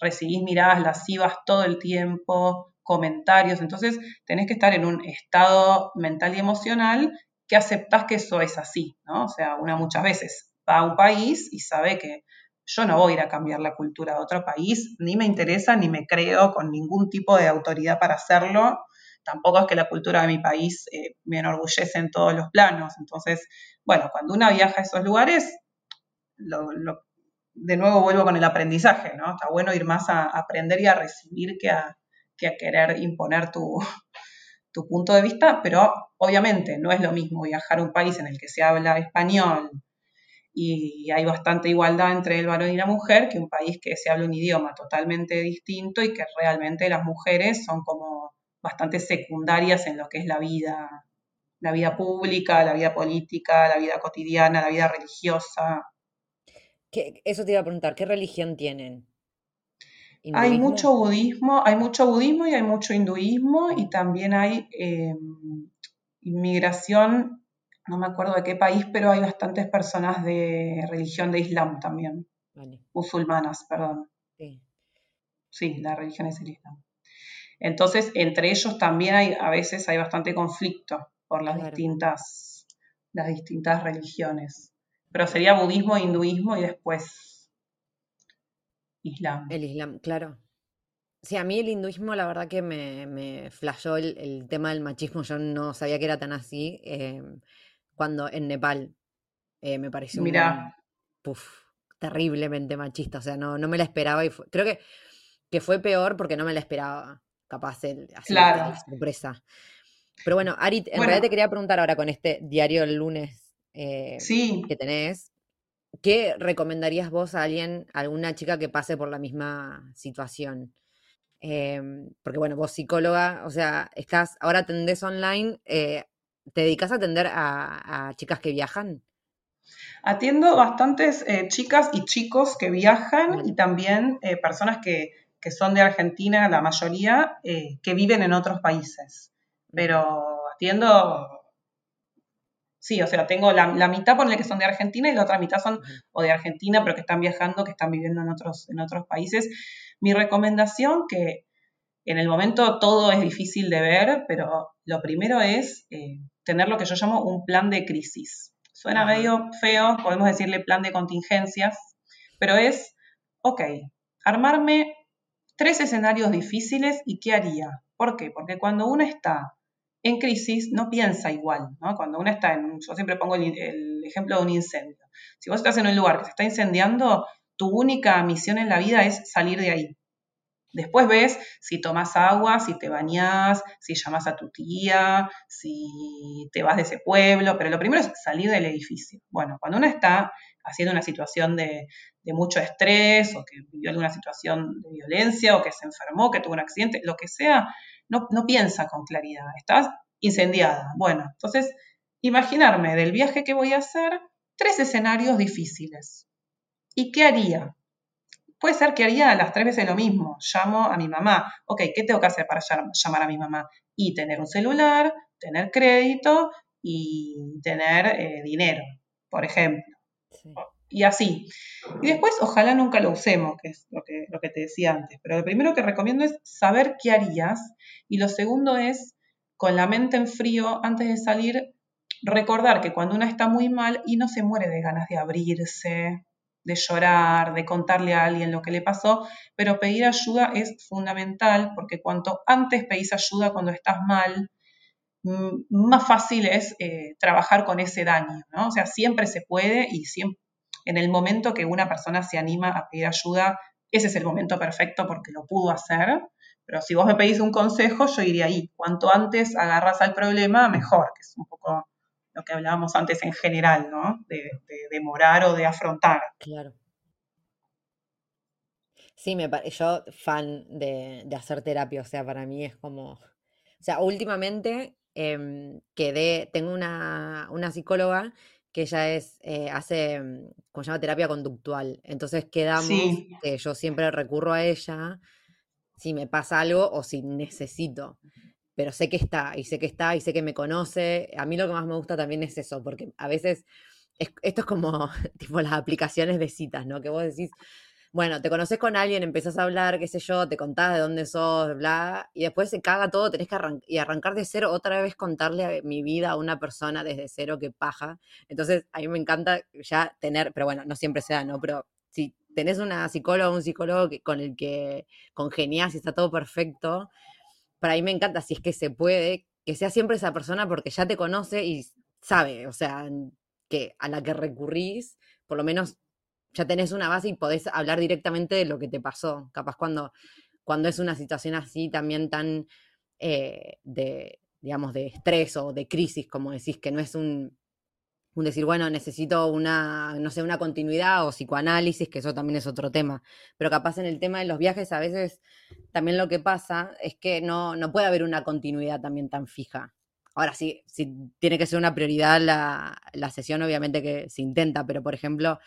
recibís miradas lascivas todo el tiempo, comentarios, entonces tenés que estar en un estado mental y emocional que aceptás que eso es así, ¿no? O sea, una muchas veces va a un país y sabe que yo no voy a ir a cambiar la cultura de otro país, ni me interesa, ni me creo con ningún tipo de autoridad para hacerlo. Tampoco es que la cultura de mi país eh, me enorgullece en todos los planos. Entonces, bueno, cuando una viaja a esos lugares, de nuevo vuelvo con el aprendizaje, ¿no? Está bueno ir más a aprender y a recibir que a, que a querer imponer tu, (laughs) tu punto de vista, pero obviamente no es lo mismo viajar a un país en el que se habla español, y hay bastante igualdad entre el varón y la mujer que un país que se habla un idioma totalmente distinto y que realmente las mujeres son como bastante secundarias en lo que es la vida, la vida pública, la vida política, la vida cotidiana, la vida religiosa. eso te iba a preguntar, ¿qué religión tienen? Hay mucho budismo, hay mucho budismo y hay mucho hinduismo y también hay eh, inmigración no me acuerdo de qué país, pero hay bastantes personas de religión de Islam también. Musulmanas, perdón. Sí. la religión es el Islam. Entonces, entre ellos también hay, a veces hay bastante conflicto por las distintas, las distintas religiones. Pero sería budismo, hinduismo y después Islam. El Islam, claro. Sí, a mí el hinduismo la verdad que me, me flashó el, tema del machismo, yo no sabía que era tan así. Em, cuando en Nepal eh, me pareció Mira. terriblemente machista. O sea, no, no me la esperaba y creo que, que fue peor porque no me la esperaba, capaz, el, así claro. la sorpresa. Pero bueno, Ari, en realidad te quería preguntar ahora con este diario el lunes eh, que tenés, ¿qué recomendarías vos a alguien, a alguna chica que pase por la misma situación? Em, porque bueno, vos psicóloga, o sea, estás, ahora atendés online, eh, ¿Te dedicas a atender a, chicas que viajan? Atiendo bastantes eh, chicas y chicos que viajan y también eh, personas que, son de Argentina, la mayoría, eh, que viven en otros países. Pero atiendo, sí, o sea, tengo la, mitad por la que son de Argentina y la otra mitad son o de Argentina, pero que están viajando, que están viviendo en otros, en otros países. Mi recomendación, que en el momento todo es difícil de ver, pero lo primero es tener lo que yo llamo un plan de crisis. Suena medio feo, podemos decirle plan de contingencias, pero es, ok, armarme tres escenarios difíciles y qué haría. ¿Por qué? Porque cuando uno está en crisis no piensa igual, ¿no? Cuando uno está en, yo siempre pongo el, el ejemplo de un incendio. Si vos estás en un lugar que se está incendiando, tu única misión en la vida es salir de ahí. Después ves si tomas agua, si te bañas, si llamas a tu tía, si te vas de ese pueblo, pero lo primero es salir del edificio. Bueno, cuando uno está haciendo una situación de, mucho estrés o que vivió alguna situación de violencia o que se enfermó, que tuvo un accidente, lo que sea, no, no piensa con claridad, estás incendiada. Bueno, entonces, imaginarme del viaje que voy a hacer tres escenarios difíciles. ¿Y qué haría? Puede ser que haría las tres veces lo mismo. Llamo a mi mamá. Ok, ¿qué tengo que hacer para llamar a mi mamá? Y tener un celular, tener crédito y tener eh, dinero, por ejemplo. Y así. Y después, ojalá nunca lo usemos, que es lo que, lo que te decía antes. Pero lo primero que recomiendo es saber qué harías. Y lo segundo es, con la mente en frío, antes de salir, recordar que cuando uno está muy mal y no se muere de ganas de abrirse, de llorar, de contarle a alguien lo que le pasó, pero pedir ayuda es fundamental porque cuanto antes pedís ayuda cuando estás mal, más fácil es eh, trabajar con ese daño, ¿no? O sea, siempre se puede y siempre, en el momento que una persona se anima a pedir ayuda, ese es el momento perfecto porque lo pudo hacer. Pero si vos me pedís un consejo, yo iría ahí. Cuanto antes agarras al problema, mejor, que es un poco lo que hablábamos antes en general, ¿no? De, demorar o de afrontar. Claro. Sí, me yo fan de, hacer terapia, o sea, para mí es como, o sea, últimamente em, quedé, tengo una, psicóloga que ella es, eh, hace, como se llama, terapia conductual. Entonces quedamos Sí. que yo siempre recurro a ella si me pasa algo o si necesito. Pero sé que está, y sé que está, y sé que me conoce. A mí lo que más me gusta también es eso, porque a veces es- esto es como (laughs) tipo las aplicaciones de citas, ¿no? Que vos decís, bueno, te conoces con alguien, empezás a hablar, qué sé yo, te contás de dónde sos, bla, y después se caga todo, tenés que arran- y arrancar de cero, otra vez contarle a- mi vida a una persona desde cero, que paja. Entonces, a mí me encanta ya tener, pero bueno, no siempre se da, ¿no? Pero si tenés una psicóloga o un psicólogo que- con el que congeniás y está todo perfecto, para mí me encanta, si es que se puede, que sea siempre esa persona porque ya te conoce y sabe, o sea, que a la que recurrís, por lo menos ya tenés una base y podés hablar directamente de lo que te pasó. Capaz cuando, cuando es una situación así también tan eh, de, digamos, de estrés o de crisis, como decís, que no es un, un decir, bueno, necesito una, no sé, una continuidad o psicoanálisis, que eso también es otro tema. Pero capaz en el tema de los viajes, a veces también lo que pasa es que no, no puede haber una continuidad también tan fija. Ahora sí, si tiene que ser una prioridad la, la sesión, obviamente que se intenta, pero por ejemplo,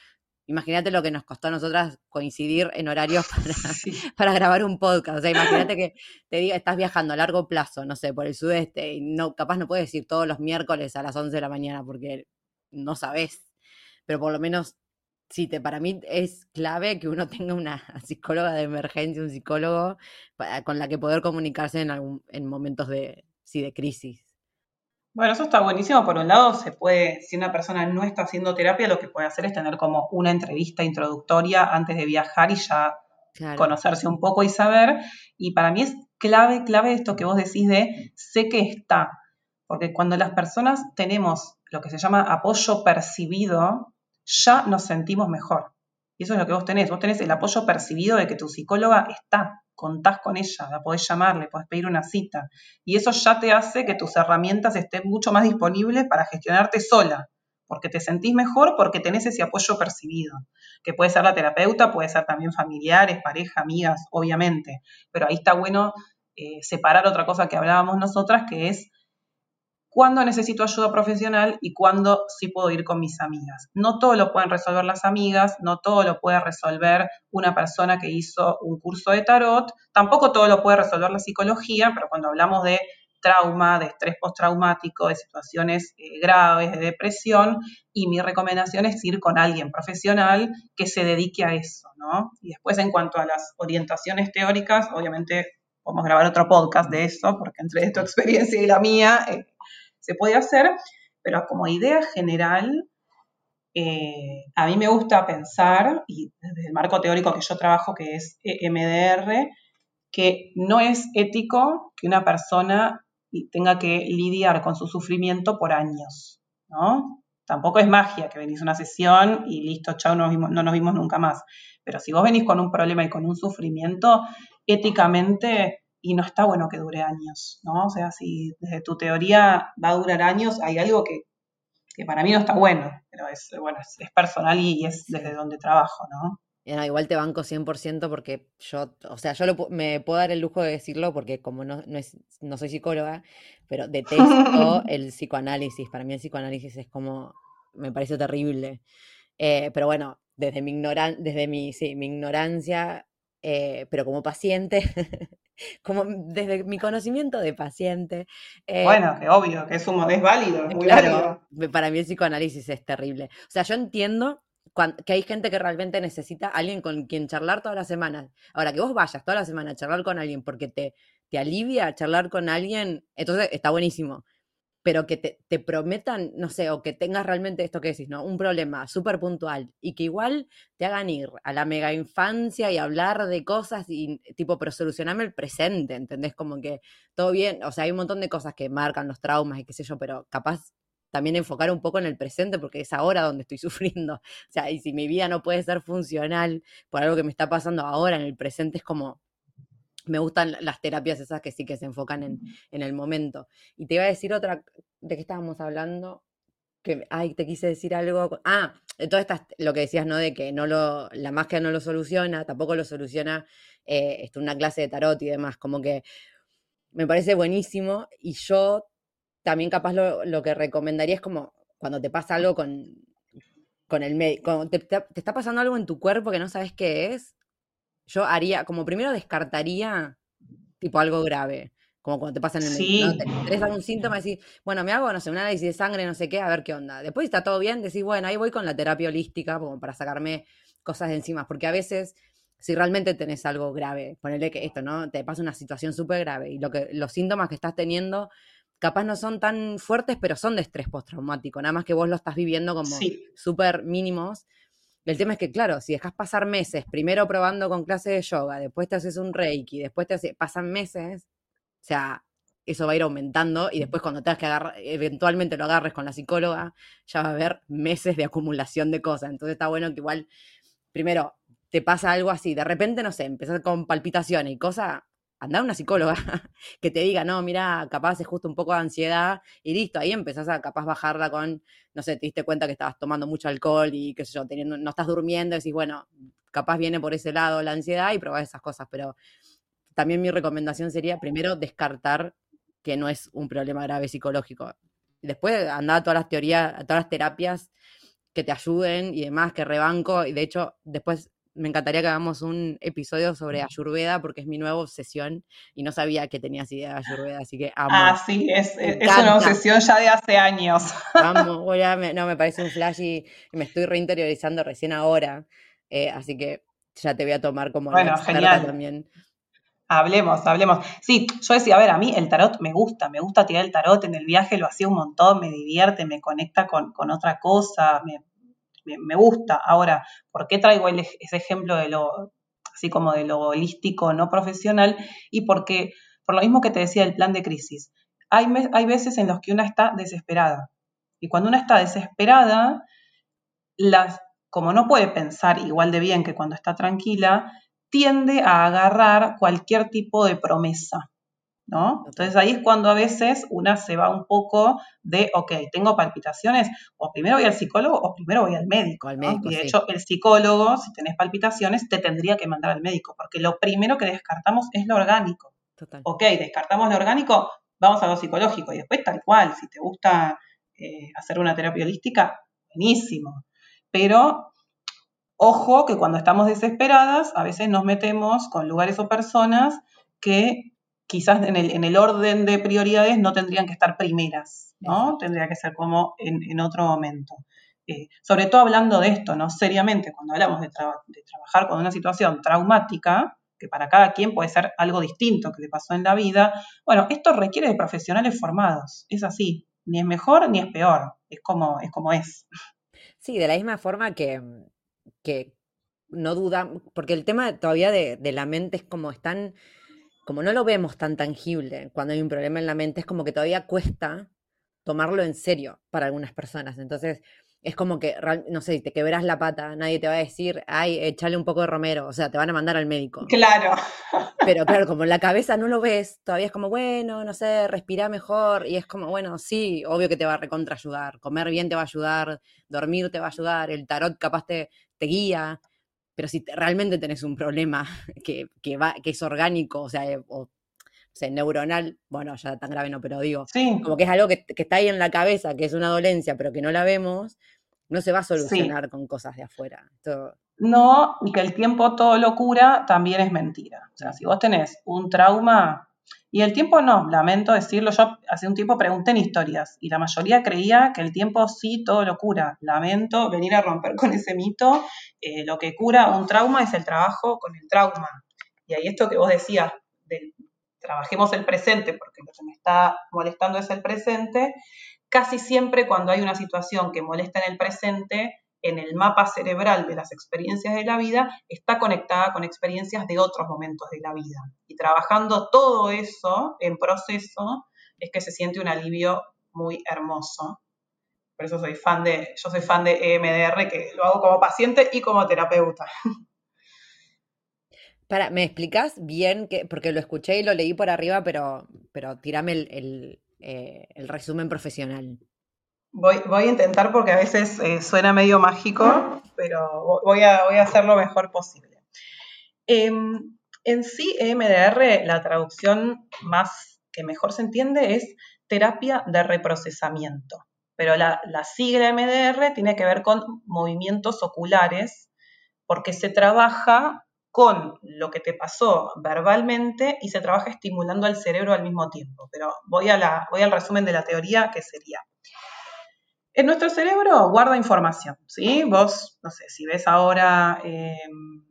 imagínate lo que nos costó a nosotras coincidir en horarios (laughs) para, Sí. para grabar un podcast. O sea, imagínate que te diga, estás viajando a largo plazo, no sé, por el sudeste, y no, capaz no puedes ir todos los miércoles a las 11 de la mañana porque no sabes. Pero por lo menos, sí, te, para mí es clave que uno (laughs) tenga una psicóloga de emergencia, un psicólogo con la que poder comunicarse en, algún, en momentos de, sí, de crisis. Bueno, eso está buenísimo. Por un lado, se puede, si una persona no está haciendo terapia, lo que puede hacer es tener como una entrevista introductoria antes de viajar y ya Claro. conocerse un poco y saber. Y para mí es clave, clave esto que vos decís de sé que está. Porque cuando las personas tenemos lo que se llama apoyo percibido, ya nos sentimos mejor. Y eso es lo que vos tenés. Vos tenés el apoyo percibido de que tu psicóloga está, contás con ella, la podés llamar, le podés pedir una cita. Y eso ya te hace que tus herramientas estén mucho más disponibles para gestionarte sola. Porque te sentís mejor porque tenés ese apoyo percibido que puede ser la terapeuta, puede ser también familiares, pareja, amigas, obviamente. Pero ahí está bueno eh, separar otra cosa que hablábamos nosotras, que es cuándo necesito ayuda profesional y cuándo sí puedo ir con mis amigas. No todo lo pueden resolver las amigas, no todo lo puede resolver una persona que hizo un curso de tarot, tampoco todo lo puede resolver la psicología, pero cuando hablamos de trauma, de estrés postraumático, de situaciones eh, graves, de depresión, y mi recomendación es ir con alguien profesional que se dedique a eso, ¿no? Y después en cuanto a las orientaciones teóricas, obviamente podemos grabar otro podcast de eso, porque entre tu experiencia y la mía eh, se puede hacer, pero como idea general, eh, a mí me gusta pensar, y desde el marco teórico que yo trabajo, que es EMDR, que no es ético que una persona tenga que lidiar con su sufrimiento por años, ¿no? Tampoco es magia que venís a una sesión y listo, chao, no nos, vimos, no nos vimos nunca más. Pero si vos venís con un problema y con un sufrimiento, éticamente, y no está bueno que dure años, ¿no? O sea, si desde tu teoría va a durar años, hay algo que, que para mí no está bueno, pero es, bueno, es, es personal y, y es desde donde trabajo, ¿no? No, igual te banco 100% porque yo, o sea, yo lo me puedo dar el lujo de decirlo porque como no, no, es, no soy psicóloga, pero detesto (laughs) el psicoanálisis. Para mí el psicoanálisis es como, me parece terrible. Eh, pero bueno, desde mi, ignoran desde mi, sí, mi ignorancia, eh, pero como paciente, (laughs) como desde mi conocimiento de paciente. eh, Bueno, que obvio, que es, un, es válido, es muy Claro, válido. para mí el psicoanálisis es terrible. O sea, yo entiendo que hay gente que realmente necesita a alguien con quien charlar todas las semanas. Ahora, que vos vayas toda la semana a charlar con alguien porque te, te alivia charlar con alguien, entonces está buenísimo. Pero que te, te prometan, no sé, o que tengas realmente esto que decís, ¿no? Un problema súper puntual y que igual te hagan ir a la mega infancia y hablar de cosas y tipo, pero solucioname el presente, ¿entendés? Como que todo bien, o sea, hay un montón de cosas que marcan los traumas y qué sé yo, pero capaz también enfocar un poco en el presente porque es ahora donde estoy (laughs) sufriendo. O sea, y si mi vida no puede ser funcional por algo que me está pasando ahora en el presente, es como, me gustan las terapias esas que sí que se enfocan en, en el momento. Y te iba a decir otra, ¿de qué estábamos hablando? Que, ay, te quise decir algo. Ah, de todas estas, lo que decías, ¿no? De que no lo, la magia no lo soluciona, tampoco lo soluciona eh, esto, una clase de tarot y demás. Como que me parece buenísimo y yo también capaz lo, lo que recomendaría es como cuando te pasa algo con, con el médico, te, te, está pasando algo en tu cuerpo que no sabes qué es, yo haría, como primero descartaría tipo algo grave. Como cuando te pasa en el Sí. médico, ¿no? Tenés algún síntoma decís, bueno, me hago, no sé, un análisis de sangre, no sé qué, a ver qué onda. Después está todo bien, decís, bueno, ahí voy con la terapia holística como para sacarme cosas de encima. Porque a veces, si realmente tenés algo grave, ponerle que esto, ¿no? Te pasa una situación súper grave y lo que, los síntomas que estás teniendo capaz no son tan fuertes, pero son de estrés postraumático. Nada más que vos lo estás viviendo como Sí. súper mínimos. El tema es que, claro, si dejas pasar meses, primero probando con clases de yoga, después te haces un reiki, después te hace, pasan meses, o sea, eso va a ir aumentando y después cuando tengas que agarrar, eventualmente lo agarres con la psicóloga, ya va a haber meses de acumulación de cosas. Entonces está bueno que igual, primero, te pasa algo así, de repente, no sé, empezás con palpitaciones y cosas, anda a una psicóloga (laughs) que te diga, no, mira, capaz es justo un poco de ansiedad y listo, ahí empezás a capaz bajarla con, no sé, te diste cuenta que estabas tomando mucho alcohol y qué sé yo, teniendo, no estás durmiendo, decís, bueno, capaz viene por ese lado la ansiedad y probás esas cosas, pero también mi recomendación sería primero descartar que no es un problema grave psicológico. Después andar a todas las teorías, a todas las terapias que te ayuden y demás, que rebanco. Y de hecho, después me encantaría que hagamos un episodio sobre Ayurveda porque es mi nueva obsesión y no sabía que tenías idea de Ayurveda, así que amo. Ah, sí, es, Me es una obsesión ya de hace años. Amo, (laughs) voy a- me- no, me parece un flash y, y me estoy reinteriorizando recién ahora. eh, así que ya te voy a tomar como Bueno, genial. también. Hablemos, hablemos. Sí, yo decía, a ver, a mí el tarot me gusta, me gusta tirar el tarot en el viaje, lo hacía un montón, me divierte, me conecta con, con otra cosa, me, me- gusta. Ahora, ¿por qué traigo el ese ejemplo de lo, así como de lo holístico no profesional? Y porque, por lo mismo que te decía del plan de crisis, hay, hay veces en los que una está desesperada. Y cuando una está desesperada, las, como no puede pensar igual de bien que cuando está tranquila, tiende a agarrar cualquier tipo de promesa, ¿no? Entonces ahí es cuando a veces una se va un poco de, ok, tengo palpitaciones, o primero voy al psicólogo o primero voy al médico. Al ¿no? médico, y de sí. hecho, el psicólogo, si tenés palpitaciones, te tendría que mandar al médico, porque lo primero que descartamos es lo orgánico. Total. Ok, descartamos lo orgánico, vamos a lo psicológico, y después tal cual, si te gusta eh, hacer una terapia holística, buenísimo. Pero Ojo que cuando estamos desesperadas, a veces nos metemos con lugares o personas que quizás en el, en el orden de prioridades no tendrían que estar primeras, ¿no? Tendría que ser como en, en otro momento. Eh, sobre todo hablando de esto, ¿no? Seriamente, cuando hablamos de, traba- de trabajar con una situación traumática, que para cada quien puede ser algo distinto que le pasó en la vida, bueno, esto requiere de profesionales formados, es así, ni es mejor ni es peor, es como es. Como es. Sí, de la misma forma que, que no duda, porque el tema todavía de, de la mente es como están, como no lo vemos tan tangible cuando hay un problema en la mente, es como que todavía cuesta tomarlo en serio para algunas personas. Entonces, es como que, no sé, te quebras la pata, nadie te va a decir, ay, échale un poco de romero, o sea, te van a mandar al médico. Claro. Pero claro, como en (laughs) la cabeza no lo ves, todavía es como, bueno, no sé, respira mejor. Y es como, bueno, sí, obvio que te va a recontra ayudar. Comer bien te va a ayudar, dormir te va a ayudar, el tarot capaz te, te guía. Pero si te- realmente tenés un problema (laughs) que, que, va, que es orgánico, o sea, eh, o, o sea, neuronal, bueno, ya tan grave no, pero digo, Sí. como que es algo que, que está ahí en la cabeza, que es una dolencia, pero que no la vemos, no se va a solucionar con cosas de afuera. No, y que el tiempo todo lo cura también es mentira. O sea, si vos tenés un trauma, y el tiempo no, lamento decirlo, yo hace un tiempo pregunté en historias y la mayoría creía que el tiempo sí todo lo cura. Lamento venir a romper con ese mito. Eh, lo que cura un trauma es el trabajo con el trauma. Y ahí esto que vos decías, trabajemos el presente, porque lo que me está molestando es el presente, casi siempre cuando hay una situación que molesta en el presente, en el mapa cerebral de las experiencias de la vida, está conectada con experiencias de otros momentos de la vida. Y trabajando todo eso en proceso, es que se siente un alivio muy hermoso. Por eso soy fan de, yo soy fan de EMDR, que lo hago como paciente y como terapeuta. (laughs) Para, ¿me explicás bien? Que, porque lo escuché y lo leí por arriba, pero, pero tirame el, eh, el resumen profesional. Voy, voy a intentar porque a veces eh, suena medio mágico, pero vo- voy a, voy a hacer lo mejor posible. Em, en sí, EMDR, la traducción más que mejor se entiende es terapia de reprocesamiento. pero la, la sigla MDR tiene que ver con movimientos oculares, porque se trabaja con lo que te pasó verbalmente y se trabaja estimulando al cerebro al mismo tiempo. Pero voy, a la, voy al resumen de la teoría, que sería, en nuestro cerebro guarda información, ¿sí? Vos, no sé, si ves ahora, em,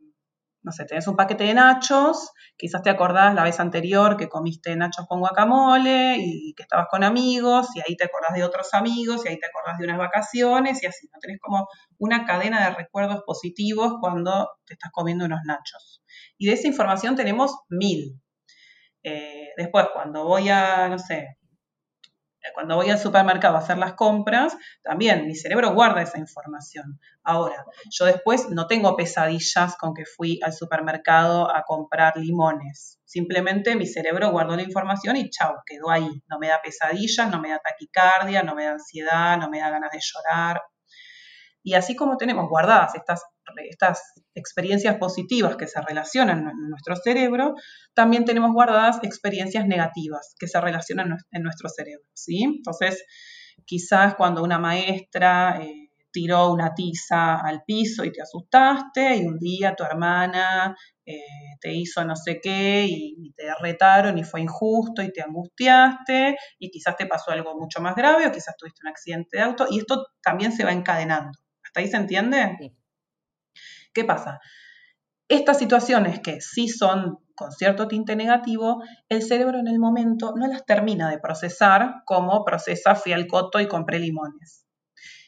no sé, tenés un paquete de nachos, quizás te acordás la vez anterior que comiste nachos con guacamole y que estabas con amigos, y ahí te acordás de otros amigos, y ahí te acordás de unas vacaciones, y así, ¿no? Tenés como una cadena de recuerdos positivos cuando te estás comiendo unos nachos. Y de esa información tenemos mil. Eh, después, cuando voy a, no sé, cuando voy al supermercado a hacer las compras, también mi cerebro guarda esa información. Ahora, yo después no tengo pesadillas con que fui al supermercado a comprar limones. Simplemente mi cerebro guardó la información y chau, quedó ahí. No me da pesadillas, no me da taquicardia, no me da ansiedad, no me da ganas de llorar. Y así como tenemos guardadas estas, estas experiencias positivas que se relacionan en nuestro cerebro, también tenemos guardadas experiencias negativas que se relacionan en nuestro cerebro. ¿sí? Entonces, quizás cuando una maestra eh, tiró una tiza al piso y te asustaste, y un día tu hermana eh, te hizo no sé qué y, y, te retaron y fue injusto y te angustiaste, y quizás te pasó algo mucho más grave o quizás tuviste un accidente de auto, y esto también se va encadenando. ¿Hasta ahí se entiende? Sí. ¿Qué pasa? Estas situaciones que sí son con cierto tinte negativo, el cerebro en el momento no las termina de procesar como procesa fui al coto y compré limones.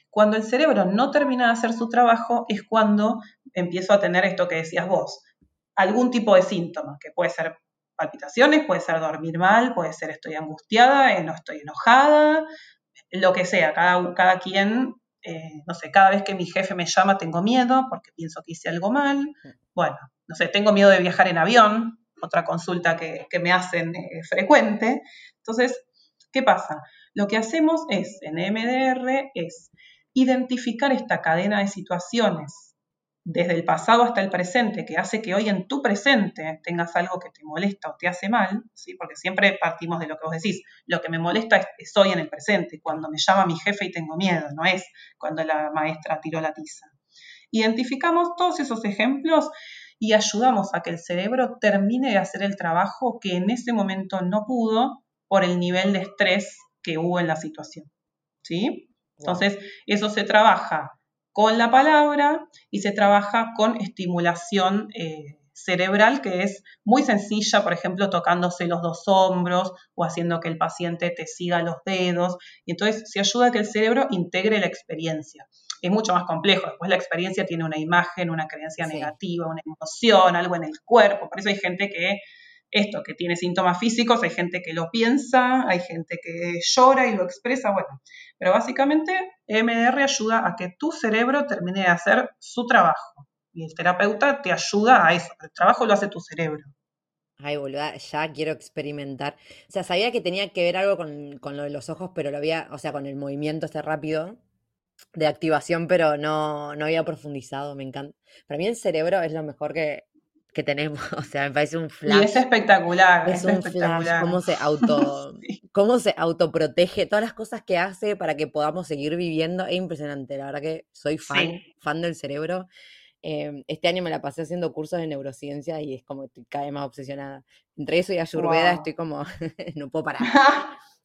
Cuando el cerebro no termina de hacer su trabajo es cuando empiezo a tener esto que decías vos, algún tipo de síntoma, que puede ser palpitaciones, puede ser dormir mal, puede ser estoy angustiada, no estoy enojada, lo que sea, cada, cada quien eh, no sé, cada vez que mi jefe me llama tengo miedo porque pienso que hice algo mal. Bueno, no sé, tengo miedo de viajar en avión, otra consulta que, me hacen eh, frecuente. Entonces, ¿qué pasa? Lo que hacemos es, en MDR, es identificar esta cadena de situaciones desde el pasado hasta el presente, que hace que hoy en tu presente tengas algo que te molesta o te hace mal, ¿sí? porque siempre partimos de lo que vos decís, lo que me molesta es, hoy en el presente, cuando me llama mi jefe y tengo miedo, no es cuando la maestra tiró la tiza. Identificamos todos esos ejemplos y ayudamos a que el cerebro termine de hacer el trabajo que en ese momento no pudo por el nivel de estrés que hubo en la situación. ¿Sí? Entonces, eso se trabaja con la palabra y se trabaja con estimulación eh, cerebral que es muy sencilla, por ejemplo, tocándose los dos hombros o haciendo que el paciente te siga los dedos. Y entonces se ayuda a que el cerebro integre la experiencia. Es mucho más complejo. Después la experiencia tiene una imagen, una creencia negativa, una emoción, algo en el cuerpo. Por eso hay gente que esto, que tiene síntomas físicos, hay gente que lo piensa, hay gente que llora y lo expresa, bueno, pero básicamente MDR ayuda a que tu cerebro termine de hacer su trabajo y el terapeuta te ayuda a eso, el trabajo lo hace tu cerebro. Ay, boluda, ya quiero experimentar. O sea, sabía que tenía que ver algo con, con lo de los ojos, pero lo había, o sea, con el movimiento este rápido de activación, pero no, no había profundizado, me encanta. Para mí el cerebro es lo mejor que, que tenemos. (laughs) O sea, me parece un flash. Y es espectacular. Es, un espectacular. flash. Cómo se (laughs) auto, cómo se autoprotege, todas las cosas que hace para que podamos seguir viviendo. Es impresionante. La verdad que soy fan, sí. fan del cerebro. Eh, este año me la pasé haciendo cursos de neurociencia y es como estoy cada vez más obsesionada. Entre eso y Ayurveda wow. estoy como, (laughs) no puedo parar.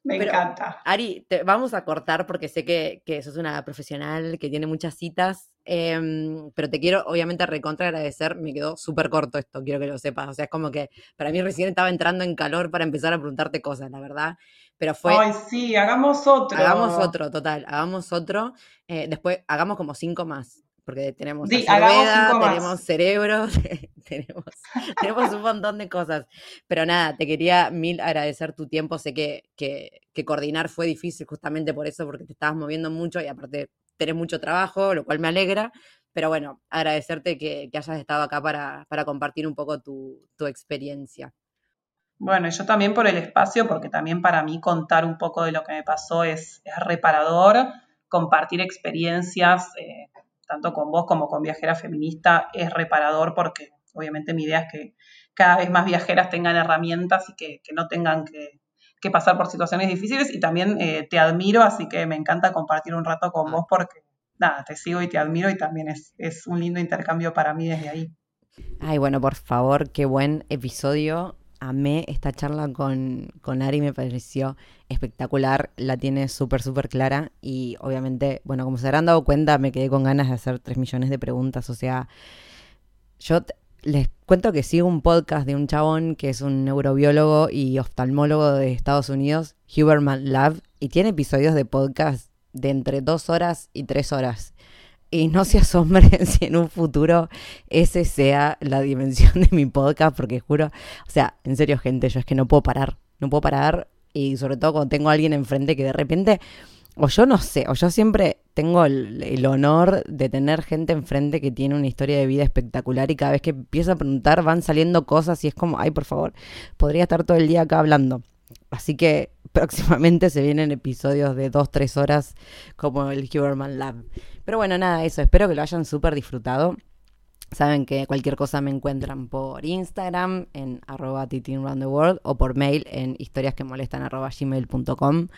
Me Pero, encanta. Ari, te, vamos a cortar porque sé que, que sos una profesional que tiene muchas citas, eh, pero te quiero obviamente recontra agradecer, me quedó súper corto esto, quiero que lo sepas, o sea, es como que para mí recién estaba entrando en calor para empezar a preguntarte cosas, la verdad, pero fue... Ay, sí, hagamos otro. Hagamos otro, total, hagamos otro, eh, después hagamos como cinco más, porque tenemos sí, ayurveda, tenemos cerebro, (laughs) tenemos, tenemos un montón de cosas. Pero nada, te quería mil agradecer tu tiempo. Sé que, que, que, coordinar fue difícil justamente por eso, porque te estabas moviendo mucho y aparte tenés mucho trabajo, lo cual me alegra. Pero bueno, agradecerte que, hayas estado acá para, compartir un poco tu, experiencia. Bueno, yo también por el espacio, porque también para mí contar un poco de lo que me pasó es, reparador, compartir experiencias. Eh, tanto con vos como con Viajera Feminista, es reparador porque obviamente mi idea es que cada vez más viajeras tengan herramientas y que no tengan que, que pasar por situaciones difíciles y también eh, te admiro, así que me encanta compartir un rato con vos porque, nada, te sigo y te admiro y también es, es un lindo intercambio para mí desde ahí. Ay, bueno, por favor, qué buen episodio. Amé esta charla con, con Ari, me pareció espectacular, la tiene súper, súper clara y obviamente, bueno, como se habrán dado cuenta, me quedé con ganas de hacer tres millones de preguntas, o sea, yo les cuento que sigo un podcast de un chabón que es un neurobiólogo y oftalmólogo de Estados Unidos, Huberman Love, y tiene episodios de podcast de entre dos horas y tres horas. Y no se asombren (laughs) si en un futuro ese sea la dimensión de mi podcast, porque juro, o sea, en serio, gente, yo es que no puedo parar, no puedo parar, y sobre todo cuando tengo a alguien enfrente que de repente o yo no sé, o yo siempre tengo el, honor de tener gente enfrente que tiene una historia de vida espectacular y cada vez que empiezo a preguntar van saliendo cosas y es como, ay, por favor, podría estar todo el día acá hablando. Así que (laughs) próximamente se vienen episodios de dos, tres horas como el Huberman Lab. Pero bueno, nada, eso, espero que lo hayan súper disfrutado. Saben que cualquier cosa me encuentran por Instagram en arroba world o por mail en historiasquemolestan arroba gmail.com.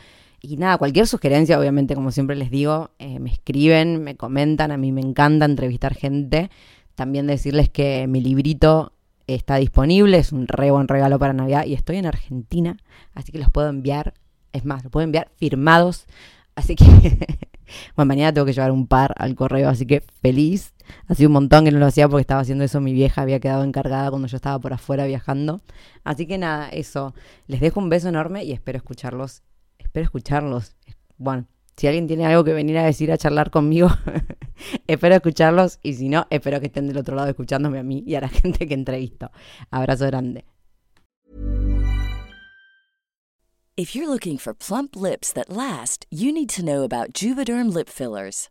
Y nada, cualquier sugerencia, obviamente, como siempre les digo, eh, me escriben, me comentan, a mí me encanta entrevistar gente. También decirles que mi librito está disponible, es un re buen regalo para Navidad y estoy en Argentina, así que los puedo enviar, es más, los puedo enviar firmados, así que, (laughs) bueno, mañana tengo que llevar un par al correo, así que feliz. Ha sido un montón que no lo hacía porque estaba haciendo eso, mi vieja había quedado encargada cuando yo estaba por afuera viajando. Así que nada, eso, les dejo un beso enorme y espero escucharlos espero escucharlos. Bueno, si alguien tiene algo que venir a decir, a charlar conmigo, (laughs) espero escucharlos y si no, espero que estén del otro lado escuchándome a mí y a la (laughs) gente que entrevisto. Abrazo grande. If you're looking for plump lips that last, you need to know about Juvederm lip fillers.